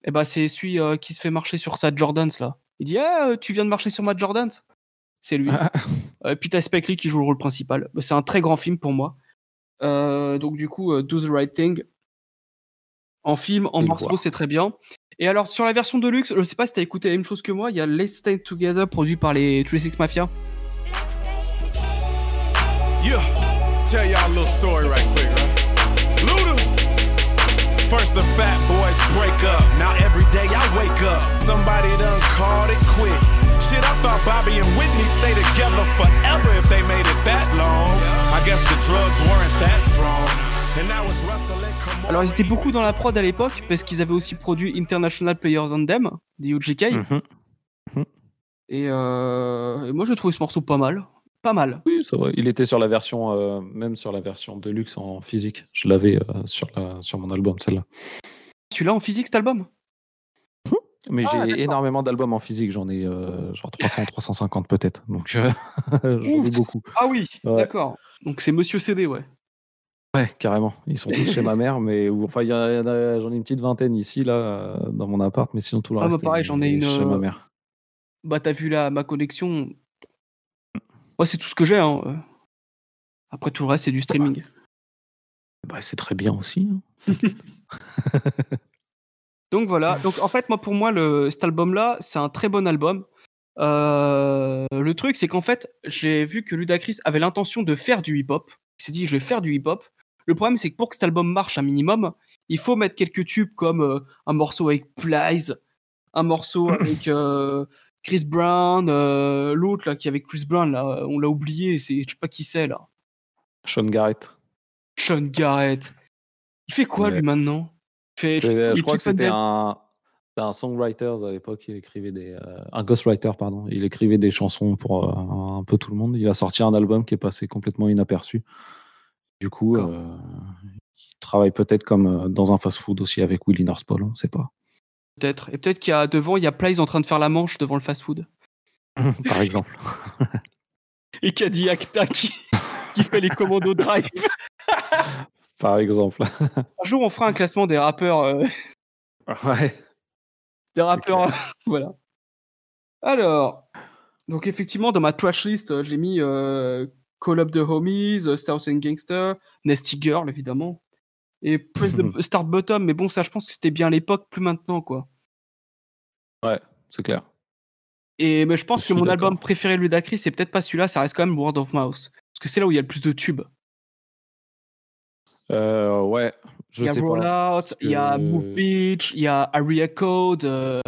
Et ben c'est celui qui se fait marcher sur sa Jordans là. Il dit Ah, tu viens de marcher sur ma Jordans? C'est lui. Euh, puis t'as Spike Lee qui joue le rôle principal. Bah, C'est un très grand film pour moi. Donc du coup, Do the Right Thing. En film, en Et morceau, c'est très bien. Et alors sur la version de luxe, je sais pas si t'as écouté la même chose que moi, il y a Let's Stay Together produit par les 36 Mafia. Yeah, tell y'all a little story right quick, huh? Luda, the fat boys break up. Now every day I wake up, somebody done called it quits. Shit, I thought Bobby and Whitney stay together forever if they made it that long. I guess the drugs weren't that strong. Alors ils étaient beaucoup dans la prod à l'époque parce qu'ils avaient aussi produit International Players Anthem des UGK. Mhm. Et, euh, et moi je trouve ce morceau pas mal. Pas mal. Oui, c'est vrai. Il était sur la version, euh, même sur la version Deluxe en physique. Je l'avais euh, sur, la- sur mon album, celle-là. Celui-là en physique cet album? Mais Ah, j'ai énormément d'albums en physique. J'en ai genre 300, 350 peut-être. Donc j'en ai beaucoup. Ah oui, Ouais. d'accord. Donc c'est Monsieur CD, ouais. Ouais, carrément. Ils sont tous chez ma mère, mais ou- enfin, il y en a- il y en a- j'en ai une petite vingtaine ici, là, dans mon appart, mais sinon tout le Ah, bah, reste. pareil, est j'en ai une, Chez ma euh, mère. Bah t'as vu ma connexion. Ouais, c'est tout ce que j'ai. Hein. euh. Après tout le reste c'est du streaming. Bah, c'est très bien aussi. hein. Donc voilà. Donc en fait moi pour moi le cet album là c'est un très bon album. Euh, le truc c'est qu'en fait j'ai vu que Ludacris avait l'intention de faire du hip hop. Il s'est dit je vais faire du hip hop. Le problème c'est que pour que cet album marche un minimum, il faut mettre quelques tubes comme euh, un morceau avec Plies, un morceau avec euh, Chris Brown, euh, l'autre là qui est avec Chris Brown là, on l'a oublié, c'est je sais pas qui c'est là. Sean Garrett. Sean Garrett. Il fait quoi Ouais. lui maintenant? Il fait, je crois que c'était un, songwriter à l'époque. Il écrivait des, euh, un ghostwriter pardon. Il écrivait des chansons pour euh, un peu tout le monde. Il a sorti un album qui est passé complètement inaperçu. Du coup, euh, il travaille peut-être comme euh, dans un fast-food aussi avec Willy Northpole, on ne sait pas. Peut-être. Et peut-être qu'il y a devant, il y a Plies en train de faire la manche devant le fast-food. Par exemple. Et Acta qui, qui fait les commandos drive? Par exemple. Un jour, on fera un classement des rappeurs. euh, ouais. des rappeurs. voilà. Alors. Donc, effectivement, dans ma trash list, j'ai mis euh, Call Up the Homies, euh, South and Gangster, Nasty Girl, évidemment. Et Press the Start Bottom. Mais bon, ça, je pense que c'était bien à l'époque, plus maintenant, quoi. Ouais, c'est clair. Et mais je pense Je que mon album préféré de Ludacris, c'est peut-être pas celui-là, ça reste quand même Word of Mouse. Parce que c'est là où il y a le plus de tubes. Euh, ouais, je il y a sais Roll pas. Il y a que- Move Beach, il y a Area Code. euh,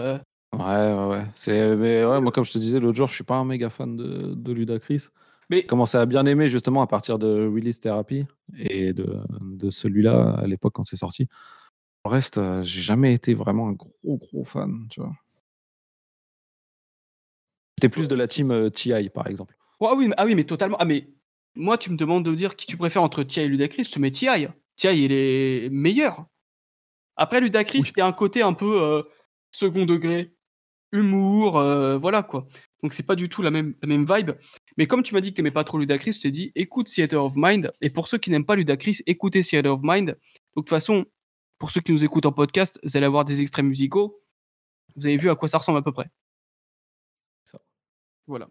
Ouais, ouais, ouais. C'est, mais ouais, moi, comme je te disais l'autre jour, je suis pas un méga fan de, de Ludacris. Mais commencé à bien aimer justement à partir de Release Therapy et de, de celui-là à l'époque quand c'est sorti. Le reste, euh, j'ai jamais été vraiment un gros, gros fan, tu vois. J'étais plus de la team euh, TI, par exemple. Ah oui, mais- ah oui, mais totalement. Ah, mais moi, tu me demandes de dire qui tu préfères entre T.I. et Ludacris, je te mets T.I. T.I. il est meilleur. Après, Ludacris, il y a un côté un peu euh, second degré, humour, euh, voilà quoi. Donc, c'est pas du tout la même, la même vibe. Mais comme tu m'as dit que t'aimais pas trop Ludacris, je t'ai dit écoute Theater of Mind. Et pour ceux qui n'aiment pas Ludacris, écoutez Theater of Mind. Donc, de toute façon, pour ceux qui nous écoutent en podcast, vous allez avoir des extraits musicaux. Vous avez vu à quoi ça ressemble à peu près. Ça. Voilà.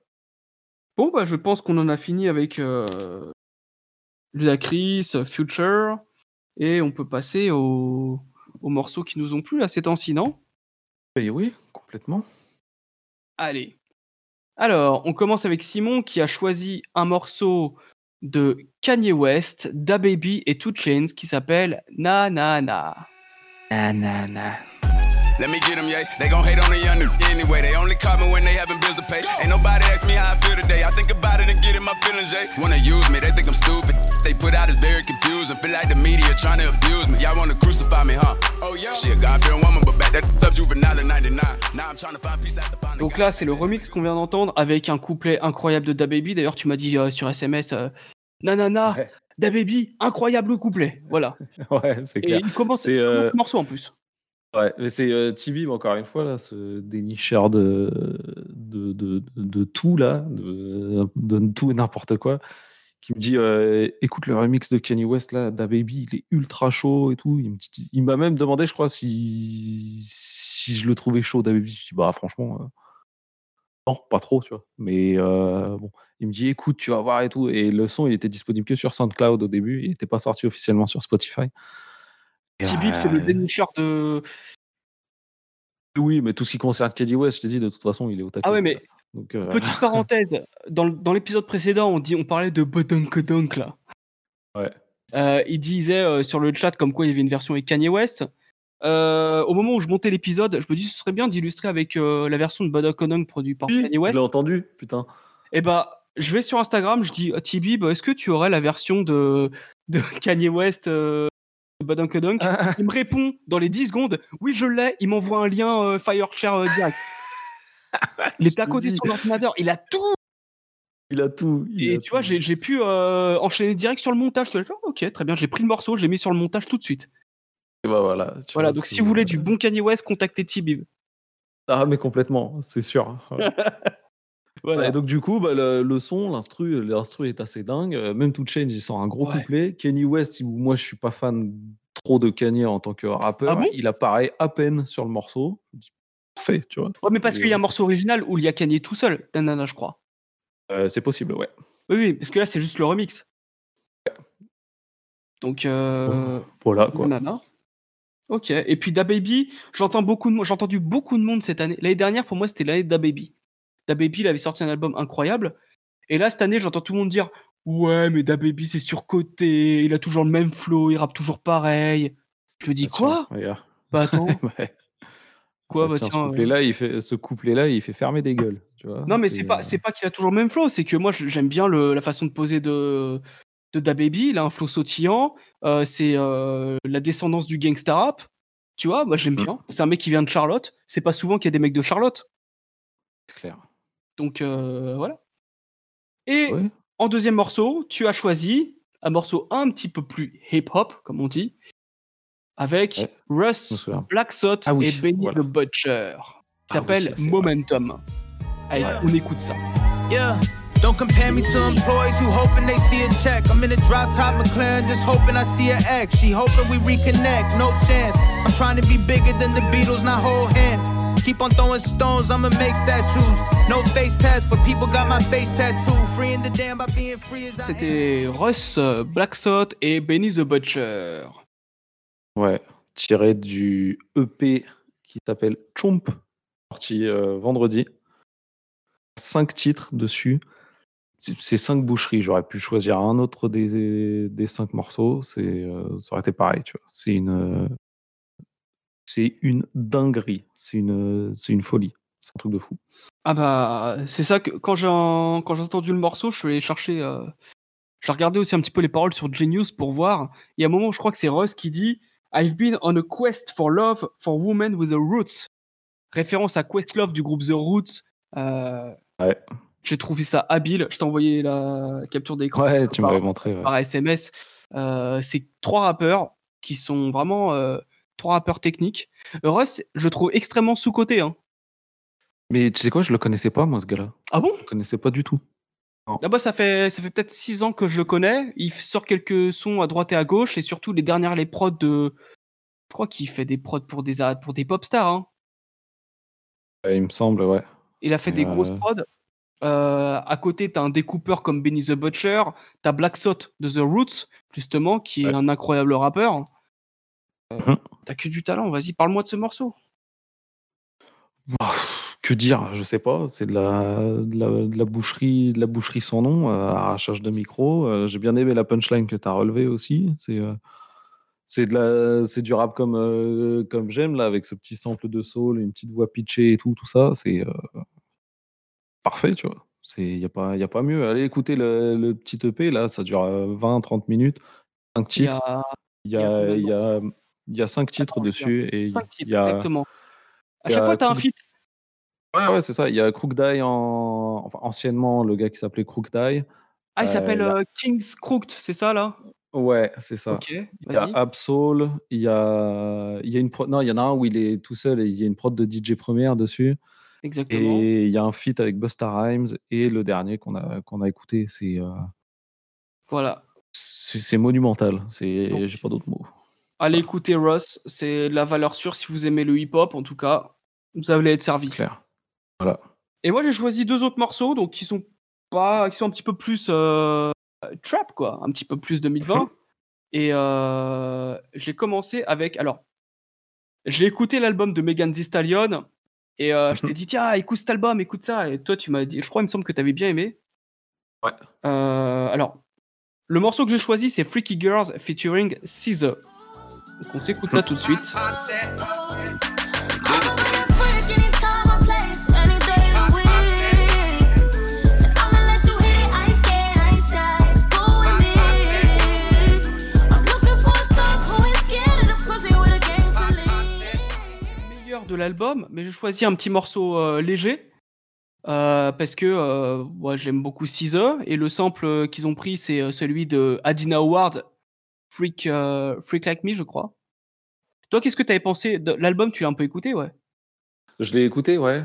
Bon, bah, je pense qu'on en a fini avec euh, Ludacris, Future, et on peut passer aux, aux morceaux qui nous ont plu là ces temps-ci, non? Et oui, complètement. Allez. Alors, on commence avec Simon qui a choisi un morceau de Kanye West, DaBaby et 2 Chainz qui s'appelle Na Na Na. Na, na, na. Let me get them, yeah. They gon' hate on the young nigga anyway. They only call me when they having bills to pay. Ain't nobody ask me how I feel today. I think about it and get in my feelings, yeah. Wanna use me, they think I'm stupid. They put out is very confusing. Feel like the media trying to abuse me. Y'all wanna crucify me, huh? Oh yeah. She a God-fearing woman, but back that up juvenile in 99. Now I'm trying to find peace after finding Donc là, c'est le remix qu'on vient d'entendre avec un couplet incroyable de DaBaby. D'ailleurs, tu m'as dit euh, sur SMS, euh, Na Na Na, Ouais. DaBaby, incroyable couplet. Voilà. Ouais, c'est Et clair. il commence, il commence euh, le morceau en plus. Ouais, mais c'est euh, Tibi, encore une fois, là, ce dénicheur de, de, de, de, de tout, là, de, de tout et n'importe quoi, qui me dit euh, écoute le remix de Kanye West, là, DaBaby, il est ultra chaud et tout. Il me dit- il m'a même demandé, je crois, si, si je le trouvais chaud, DaBaby. Je dis bah, franchement, euh, non, pas trop, tu vois. Mais euh, bon, il me dit écoute, tu vas voir et tout. Et le son, il était disponible que sur SoundCloud au début, il n'était pas sorti officiellement sur Spotify. Tibib, c'est le dénicheur de. oui, mais tout ce qui concerne Kanye West, je t'ai dit, de toute façon, il est au taquet. Ah ouais, mais Donc, euh, petite parenthèse, dans, l'épisode précédent, on, dit, on parlait de Bodunkedunk là. Ouais. Euh, il disait euh, sur le chat comme quoi il y avait une version avec Kanye West. au moment où je montais l'épisode, je me dis ce serait bien d'illustrer avec la version de Bad O'Connor produit par Kanye Je West. l'ai entendu, putain. Et bah, je vais sur Instagram, je dis Tibi, est-ce que tu aurais la version de, de Kanye West euh, de Bad O'Connor Il me répond dans les 10 secondes Oui, je l'ai. Il m'envoie un lien Fireshare direct. Il est à te côté de son ordinateur, il a tout. Il a tout. il Et a tu vois, tout. j'ai j'ai pu euh, enchaîner direct sur le montage. Ok, très bien, j'ai pris le morceau, j'ai mis sur le montage tout de suite. Et bah voilà. Voilà, donc si vous voulez du bon Kanye West, contactez Tibib. Ah, mais complètement, c'est sûr. Voilà. Voilà. Et donc, du coup, bah, le, le son, l'instru, l'instru est assez dingue. Euh, Même tout Change, il sort un gros Ouais. couplet. Kenny West, il- moi, je suis pas fan trop de Kanye en tant que rappeur. Ah bon? il apparaît à peine sur le morceau. Je dis, Parfait, tu vois. Ouais, mais parce qu'il y a un euh, morceau original où il y a Kanye tout seul, Tanana, je crois. Euh, c'est possible, ouais. Oui, oui, parce que là, c'est juste le remix. Donc, euh, Voilà, quoi. Ok. Et puis DaBaby, j'entends beaucoup de j'ai entendu beaucoup de monde cette année. L'année dernière, pour moi, c'était l'année de DaBaby. DaBaby, il avait sorti un album incroyable. Et là, cette année, j'entends tout le monde dire Ouais, mais DaBaby, c'est surcoté. Il a toujours le même flow. Il rappe toujours pareil. Je me dis Quoi? Bah attends. Ouais. Quoi Bah, Bah tiens, tiens. ce euh, couplet-là, il fait, ce couplet-là, il fait fermer des gueules. Tu vois Non, mais c'est pas, euh, c'est pas qu'il a toujours le même flow, c'est que moi j'aime bien le- la façon de poser de, de DaBaby. Il a un flow sautillant, euh, c'est euh, la descendance du gangsta rap. Tu vois, moi j'aime Mm. bien. C'est un mec qui vient de Charlotte. C'est pas souvent qu'il y a des mecs de Charlotte. clair. Donc euh, voilà. Et Ouais. en deuxième morceau, tu as choisi un morceau un petit peu plus hip-hop, comme on dit, avec Ouais, Russ, souviens. Black Thought Ah oui, et Benny voilà. the Butcher. Il Ah s'appelle oui. Momentum. Allez, on écoute ça. Yeah. Don't compare me to employees who hoping they see a check. I'm in a drop top McLaren, just hoping I see an ex. She hoping we reconnect, no chance. I'm trying to be bigger than the Beatles, not hold hands. Keep on throwing stones, I'ma make statues. No face tats, but people got my face tattoo. Freeing the damn by being free as I am. C'était Russ, euh, Black Thought et Benny the Butcher. Ouais, tiré du EP qui s'appelle Chomp, sorti euh, vendredi. Cinq titres dessus. C'est cinq boucheries. J'aurais pu choisir un autre des, des cinq morceaux. Euh, ça aurait été pareil. C'est une, une dinguerie. C'est une, c'est une folie. C'est un truc de fou. Ah bah, c'est ça que quand j'ai entendu le morceau, je suis allé chercher. euh, J'ai regardé aussi un petit peu les paroles sur Genius pour voir. Il y a un moment je crois que c'est Russ qui dit I've been on a quest for love for women with the roots. Référence à Questlove du groupe The Roots. Euh, Ouais. J'ai trouvé ça habile. Je t'ai envoyé la capture d'écran. Ouais, tu par- m'avais montré. ouais. par SMS. Euh, c'est trois rappeurs qui sont vraiment euh, trois rappeurs techniques. Russ, je le trouve extrêmement sous-coté. Hein. Mais tu sais quoi, je le connaissais pas, moi, ce gars-là. Ah bon? Je le connaissais pas du tout. Ah bah, ça fait, ça fait peut-être six ans que je le connais. Il sort quelques sons à droite et à gauche. Et surtout, les dernières, les prods de. Je crois qu'il fait des prods pour des, pour des pop stars. Hein. Il me semble, ouais. Il a fait des Euh, grosses prods. Euh, à côté, t'as un découpeur comme Benny the Butcher. T'as Black Thought de The Roots, justement, qui est un incroyable rappeur. Euh, Mhm. T'as que du talent. Vas-y, parle-moi de ce morceau. Que dire Je sais pas. C'est de la, de la, de la boucherie, de la boucherie sans nom, euh, arrachage de micro. Euh, J'ai bien aimé la punchline que tu as relevée aussi. C'est euh, c'est de la, c'est du rap comme euh, comme j'aime là, avec ce petit sample de soul, une petite voix pitchée et tout, tout ça. C'est euh, parfait, tu vois. C'est y a pas y a pas mieux. Allez écouter le, le petit EP là, ça dure 20-30 minutes, cinq Il y titres. a Il y a il y a y a cinq titres dessus et cinq il titres, y a exactement. À chaque fois, t'as un Crook- feat. Ouais, ouais, c'est ça. Il y a Crookdie en. Enfin, anciennement, le gars qui s'appelait Crookdie. Ah, il Euh, s'appelle a- euh, King's Crooked, c'est ça là? Ouais, c'est ça. Ok, Il y a. Absol, il y a, il y a une prod... Non, il y en a un où il est tout seul et il y a une prod de DJ Première dessus. Exactement. Et il y a un feat avec Busta Rhymes. Et le dernier qu'on a, qu'on a écouté, c'est euh, Voilà. c'est monumental. C'est- J'ai pas d'autres mots. Allez écouter Russ, c'est de la valeur sûre si vous aimez le hip-hop, en tout cas, vous allez être servi. Clair. Voilà. Et moi, j'ai choisi deux autres morceaux, donc qui sont pas, qui sont un petit peu plus euh, trap, quoi, un petit peu plus 2020. Et euh, j'ai commencé avec, alors, j'ai écouté l'album de Megan Thee Stallion et euh, je t'ai dit tiens, écoute cet album, écoute ça. Et toi, tu m'as dit, je crois, il me semble que tu avais bien aimé. Ouais. Euh, alors, le morceau que j'ai choisi, c'est Freaky Girls featuring Caesar. Donc on s'écoute ça tout de suite. de l'album, mais j'ai choisi un petit morceau euh, léger euh, parce que euh, moi j'aime beaucoup Caesar et le sample qu'ils ont pris c'est celui de Adina Howard, Freak, Freak Like Me, je crois. Toi, qu'est-ce que tu avais pensé de l'album? Tu l'as un peu écouté, ouais Je l'ai écouté, ouais.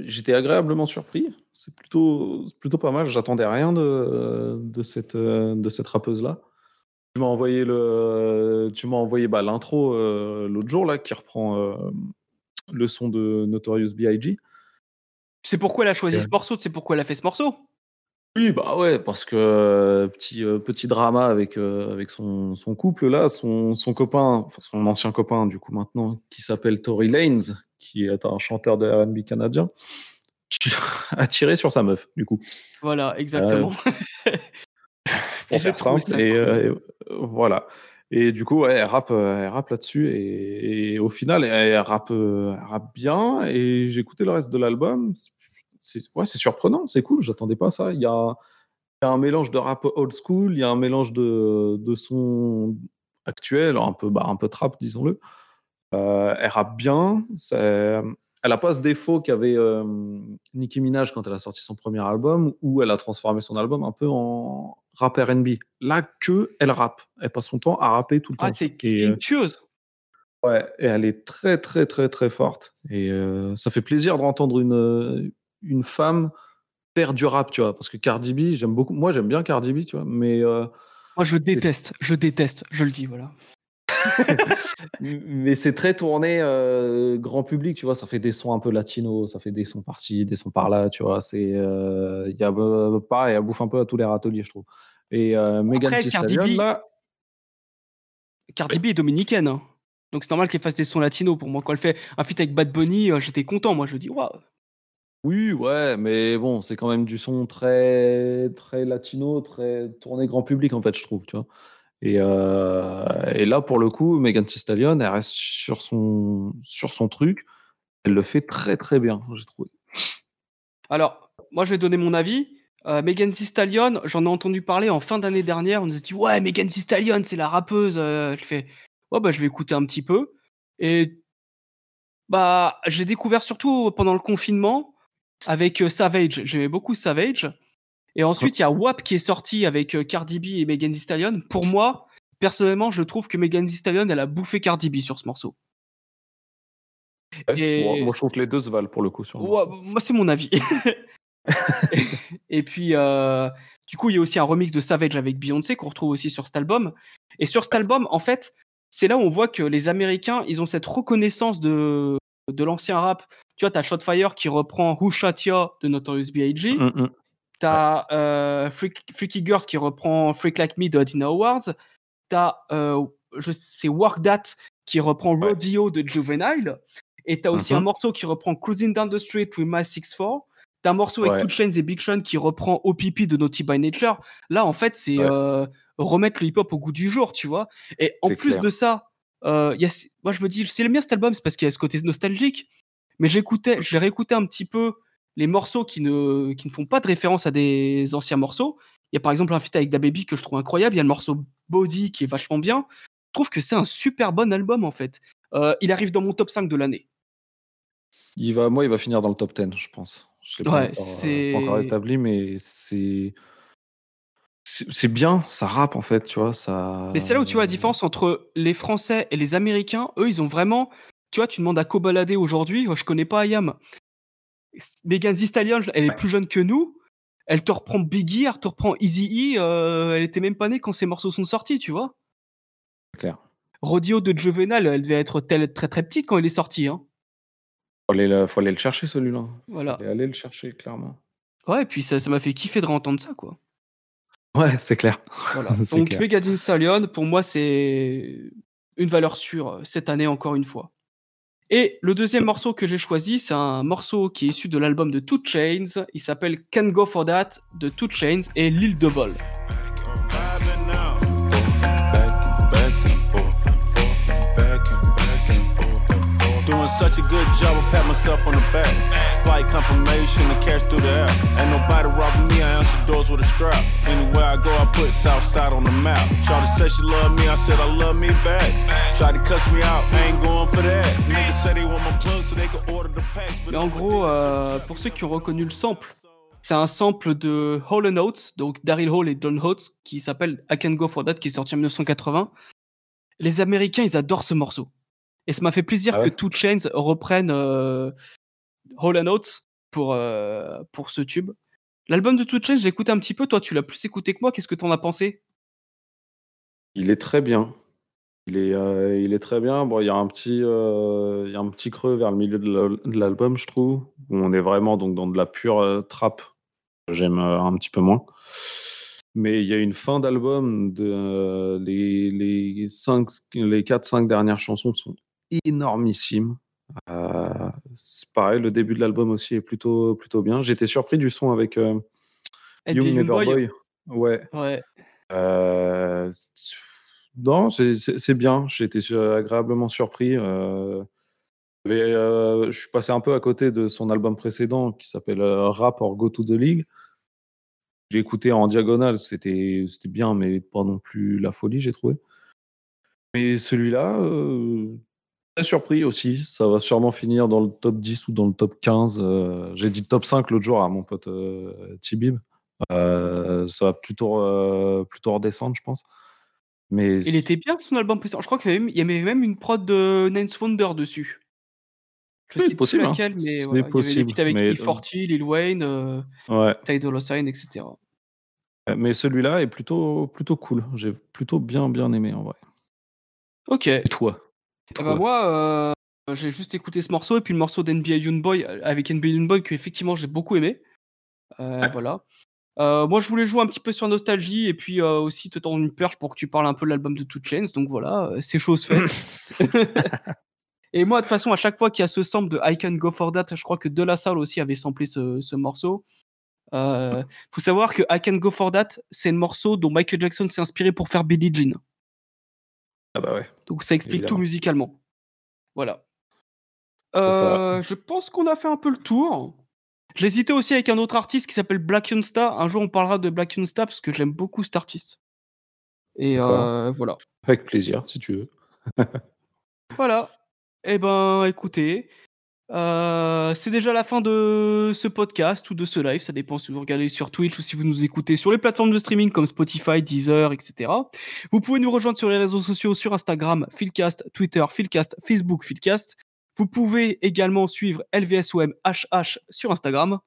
J'étais agréablement surpris. C'est plutôt, plutôt pas mal. J'attendais rien de, de cette, de cette rappeuse-là. Tu m'as envoyé le, tu m'as envoyé bah, l'intro euh, l'autre jour là, qui reprend euh, le son de Notorious B.I.G. Tu sais pourquoi elle a choisi Ouais. ce morceau? Tu sais pourquoi elle a fait ce morceau? Oui, bah ouais, parce que euh, petit, petit drama avec, avec son, son couple là, son, son copain, enfin son ancien copain du coup maintenant, qui s'appelle Tory Lanez, qui est un chanteur de R&B canadien, a tiré sur sa meuf du coup. Voilà, exactement. pour Et faire trouvé simple. ça Et, cool. euh, et, voilà. Et du coup, ouais, elle rappe, euh, elle rappe là-dessus. Et, et au final, elle, rappe, euh, elle rappe bien. Et j'ai écouté le reste de l'album. C'est ouais, c'est surprenant, c'est cool. J'attendais pas ça. Il y a, il y a un mélange de rap old school, il y a un mélange de, de son actuel, un peu, bah, un peu trap, disons-le. Euh, elle rappe bien. Elle n'a pas ce défaut qu'avait euh, Nicki Minaj quand elle a sorti son premier album, où elle a transformé son album un peu en rap R&B. Là, que elle rappe. Elle passe son temps à rapper tout le Ah, temps. c'est euh, une tueuse. Ouais, et elle est très, très, très, très forte. Et euh, ça fait plaisir d'entendre une, une femme faire du rap, tu vois. Parce que Cardi B, j'aime beaucoup. Moi, j'aime bien Cardi B, tu vois. Mais, euh, Moi, je déteste, je déteste, je le dis, voilà. Mais c'est très tourné euh, grand public, tu vois. Ça fait des sons un peu latinos, ça fait des sons par-ci, des sons par-là, tu vois. C'est, euh, il y a euh, pareil, elle bouffe un peu à tous les râteliers, je trouve. Et euh, Megan Thee Stallion, là, Cardi B est dominicaine. hein. Donc c'est normal qu'elle fasse des sons latinos. Pour moi, quand elle fait un feat avec Bad Bunny, euh, j'étais content. Moi, je dis, waouh. Oui, ouais, mais bon, c'est quand même du son très, très latino, très tourné grand public, en fait, je trouve, tu vois. Et, euh, et là, pour le coup, Megan Thee Stallion, elle reste sur son, sur son truc. Elle le fait très, très bien, j'ai trouvé. Alors, moi, je vais donner mon avis. Euh, Megan Thee Stallion, j'en ai entendu parler en fin d'année dernière. On nous a dit, ouais, Megan Thee Stallion, c'est la rappeuse. Euh, je fais, ouais, bah, je vais écouter un petit peu. Et bah, j'ai découvert surtout pendant le confinement avec Savage. J'aimais beaucoup Savage. Et ensuite, il y a WAP qui est sorti avec euh, Cardi B et Megan Thee Stallion. Pour moi, personnellement, je trouve que Megan Thee Stallion, elle a bouffé Cardi B sur ce morceau. Ouais, Et moi, moi, je trouve que les deux se valent pour le coup. Sur le Ouais, moi, c'est mon avis. et, et puis, euh, du coup, il y a aussi un remix de Savage avec Beyoncé qu'on retrouve aussi sur cet album. Et sur cet album, en fait, c'est là où on voit que les Américains, ils ont cette reconnaissance de, de l'ancien rap. Tu vois, t'as Shotfire qui reprend Who Shot Ya de Notorious B.I.G. Mm, mm. T'as euh, Freak- Freaky Girls qui reprend Freak Like Me de Adina Awards. T'as, euh, je- c'est Work That qui reprend Rodeo de Juvenile. Et t'as aussi un morceau qui reprend Cruising Down the Street with My 6-4. T'as un morceau avec Two Chainz et Big Sean qui reprend OPP de Naughty by Nature. Là, en fait, c'est euh, remettre le hip-hop au goût du jour, tu vois. Et en plus clair. de ça, euh, y a, moi, je me dis, c'est le bien cet album, c'est parce qu'il y a ce côté nostalgique. Mais j'écoutais, j'ai réécouté un petit peu les morceaux qui ne, qui ne font pas de référence à des anciens morceaux. Il y a par exemple un feat avec DaBaby que je trouve incroyable. Il y a le morceau Body qui est vachement bien. Je trouve que c'est un super bon album en fait. Euh, il arrive dans mon top 5 de l'année. Il va, moi, il va finir dans le top 10, je pense. Je l'ai pas, Ouais, euh, c'est- pas encore établi, mais c'est. C'est bien, ça rappe en fait, tu vois. Ça... Mais c'est là où tu vois la différence entre les Français et les Américains. Eux, ils ont vraiment. Tu vois, tu demandes à Kobalade aujourd'hui, je connais pas Ayam. Megan Thee Stallion, elle est plus jeune que nous. Elle te reprend Biggie, elle te reprend Easy E. elle était même pas née quand ces morceaux sont sortis, tu vois. Clair. Rodeo de Juvenal, elle devait être telle- très très petite quand il est sorti. Hein. Faut aller, le- faut aller le chercher celui-là. Voilà. Faut aller le chercher, clairement. Ouais, et puis ça ça m'a fait kiffer de réentendre ça, quoi. Ouais, c'est clair. Voilà. Donc Thee Stallion, pour moi, c'est une valeur sûre euh, cette année encore une fois. Et le deuxième morceau que j'ai choisi, c'est un morceau qui est issu de l'album de Two Chains. Il s'appelle Can Go For That de Two Chains et Lil Double. Back such a good job, I pat myself on the back. Flight confirmation, the cash through the air. Ain't nobody robbing me, I answer doors with a strap. Anywhere I go, I put Southside on the map. Shawty said she love me, I said I love me back. Tried to cuss me out, I ain't going for that. Niggas said they want my plug so they could order the packs. Mais en gros, euh, pour ceux qui ont reconnu le sample, c'est un sample de Hall Oates, donc Daryl Hall et John Oates, qui s'appelle I Can Go For That, qui est sorti en 1980. Les Américains, ils adorent ce morceau. Et ça m'a fait plaisir Ah ouais? Que Two Chains reprenne euh, Hall Oates pour, euh, pour ce tube. L'album de Two Chains, j'ai écouté un petit peu. Toi, tu l'as plus écouté que moi. Qu'est-ce que t'en as pensé? Il est très bien. Il est, euh, il est très bien. Bon, il y a un petit, euh, il y a un petit creux vers le milieu de l'al- de l'album, je trouve, où on est vraiment donc dans de la pure trap. J'aime un petit peu moins. Mais il y a une fin d'album de euh, les les cinq, les quatre cinq dernières chansons sont énormissimes. Euh, c'est pareil, le début de l'album aussi est plutôt plutôt bien. J'étais surpris du son avec euh, Young Young Never Boy. Boy. Ouais. Ouais. Euh, non, c'est- bien. J'ai été agréablement surpris. euh, je suis passé un peu à côté de son album précédent qui s'appelle Rap or Go to the League. J'ai écouté en diagonale, c'était bien, mais pas non plus la folie, j'ai trouvé. Mais celui-là, surpris aussi. Ça va sûrement finir dans le top 10 ou dans le top 15. euh, j'ai dit top 5 l'autre jour à mon pote euh, Tibib. Euh, ça va plutôt, plutôt redescendre, je pense. Mais Il était bien son album précédent. Je crois qu'il y avait même, il y avait même une prod de Nance Wonder dessus. Sais c'est possible, hein. laquelle, mais C'est voilà, il y avait des possible, avec mais, euh, E40, Lil Wayne, euh, Ouais. Ty Dolla Sign, etc. Mais celui-là est plutôt, plutôt cool. J'ai plutôt bien, bien aimé en vrai. Ok. Et toi? Eh ben moi, euh, j'ai juste écouté ce morceau et puis le morceau d'NBA Youngboy euh, avec NBA Youngboy que effectivement j'ai beaucoup aimé. Euh, Voilà. Euh, moi, je voulais jouer un petit peu sur nostalgie et puis aussi te tendre une perche pour que tu parles un peu de l'album de Two Chains. Donc voilà, c'est chose faite. et moi, de toute façon, à chaque fois qu'il y a ce sample de I Can Go For That, je crois que De La Salle aussi avait samplé ce, ce morceau. Faut savoir que I Can Go For That, c'est le morceau dont Michael Jackson s'est inspiré pour faire Billie Jean. Ah bah ouais. Donc ça explique tout musicalement. Voilà. Euh, je pense qu'on a fait un peu le tour. J'hésitais aussi avec un autre artiste qui s'appelle Black Youngsta. Un jour on parlera de Black Youngsta parce que j'aime beaucoup cet artiste. Et euh, voilà. Avec plaisir, si tu veux. Voilà. Eh ben, écoutez, euh, c'est déjà la fin de ce podcast ou de ce live. Ça dépend si vous regardez sur Twitch ou si vous nous écoutez sur les plateformes de streaming comme Spotify, Deezer, etc. Vous pouvez nous rejoindre sur les réseaux sociaux sur Instagram, Philcast, Twitter, Philcast, Facebook, Philcast. Vous pouvez également suivre LVSOM HH sur Instagram.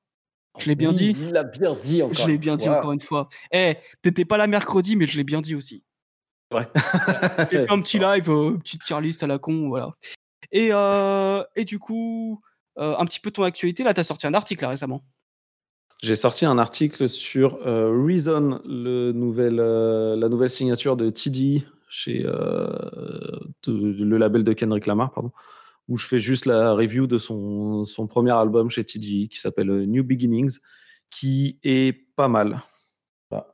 Je l'ai bien Oui, dit. Il l'a bien dit encore. Je l'ai bien dit encore une fois. Eh, t'étais pas là mercredi, mais je l'ai bien dit aussi. Ouais. J'ai fait un petit live, euh, petite tier list à la con, voilà. Et, euh, et du coup, euh, un petit peu ton actualité. Là, t'as sorti un article là, récemment. J'ai sorti un article sur euh, Reason, le nouvel, la nouvelle signature de TDI chez euh, de- le label de Kendrick Lamar, pardon, où je fais juste la review de son, son premier album chez TDI qui s'appelle New Beginnings, qui est pas mal. Voilà.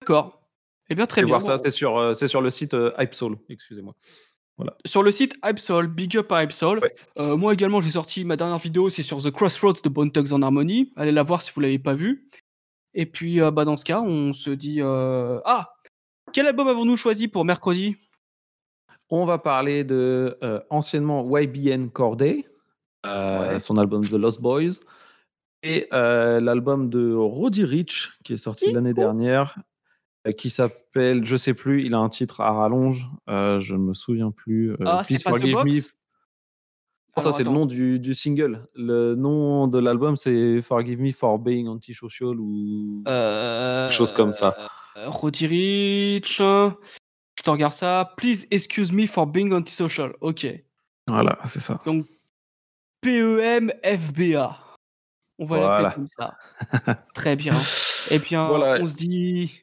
D'accord. Eh bien, très bien. voir ça, c'est sur, c'est sur le site Hype Soul, excusez-moi. Voilà. Sur le site Hypesol, big up à. Euh, moi également, j'ai sorti ma dernière vidéo, c'est sur The Crossroads de Bone Thugs en Harmony. Allez la voir si vous l'avez pas vue. Et puis, euh, bah, dans ce cas, on se dit euh, Ah Quel album avons-nous choisi pour mercredi? On va parler de euh, anciennement YBN Corday, euh, son album The Lost Boys, et euh, l'album de Roddy Rich qui est sorti l'année dernière, qui s'appelle, je sais plus, il a un titre à rallonge, euh, je ne me souviens plus. euh, Ah, Please Forgive Me. Non, ça c'est le nom du, du single. Le nom de l'album c'est Forgive Me for Being Antisocial ou Euh, quelque chose comme ça. Euh, Roddy Rich. Je te regarde ça. Please excuse me for being antisocial. Ok. Voilà, c'est ça. Donc, P-E-M-F-B-A. On va Voilà. l'appeler comme ça. Très bien. Eh bien, Voilà. on se dit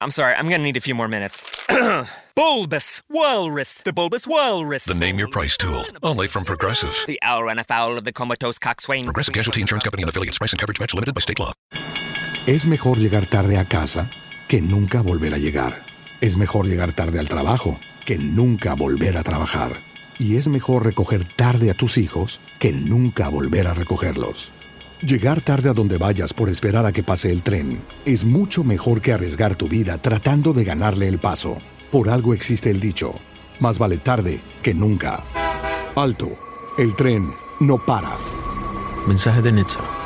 I'm sorry, I'm gonna need a few more minutes. bulbous Walrus, the Bulbous Walrus. The name your price tool. Only from Progressive. The owl ran afoul of the comatose coxswain. Progressive Casualty Insurance Company and affiliates. Price and coverage match limited by state law. Es mejor llegar tarde a casa que nunca volver a llegar. Es mejor llegar tarde al trabajo que nunca volver a trabajar. Y es mejor recoger tarde a tus hijos que nunca volver a recogerlos. Llegar tarde a donde vayas por esperar a que pase el tren es mucho mejor que arriesgar tu vida tratando de ganarle el paso. Por algo existe el dicho, más vale tarde que nunca. Alto, el tren no para. Mensaje de Netza.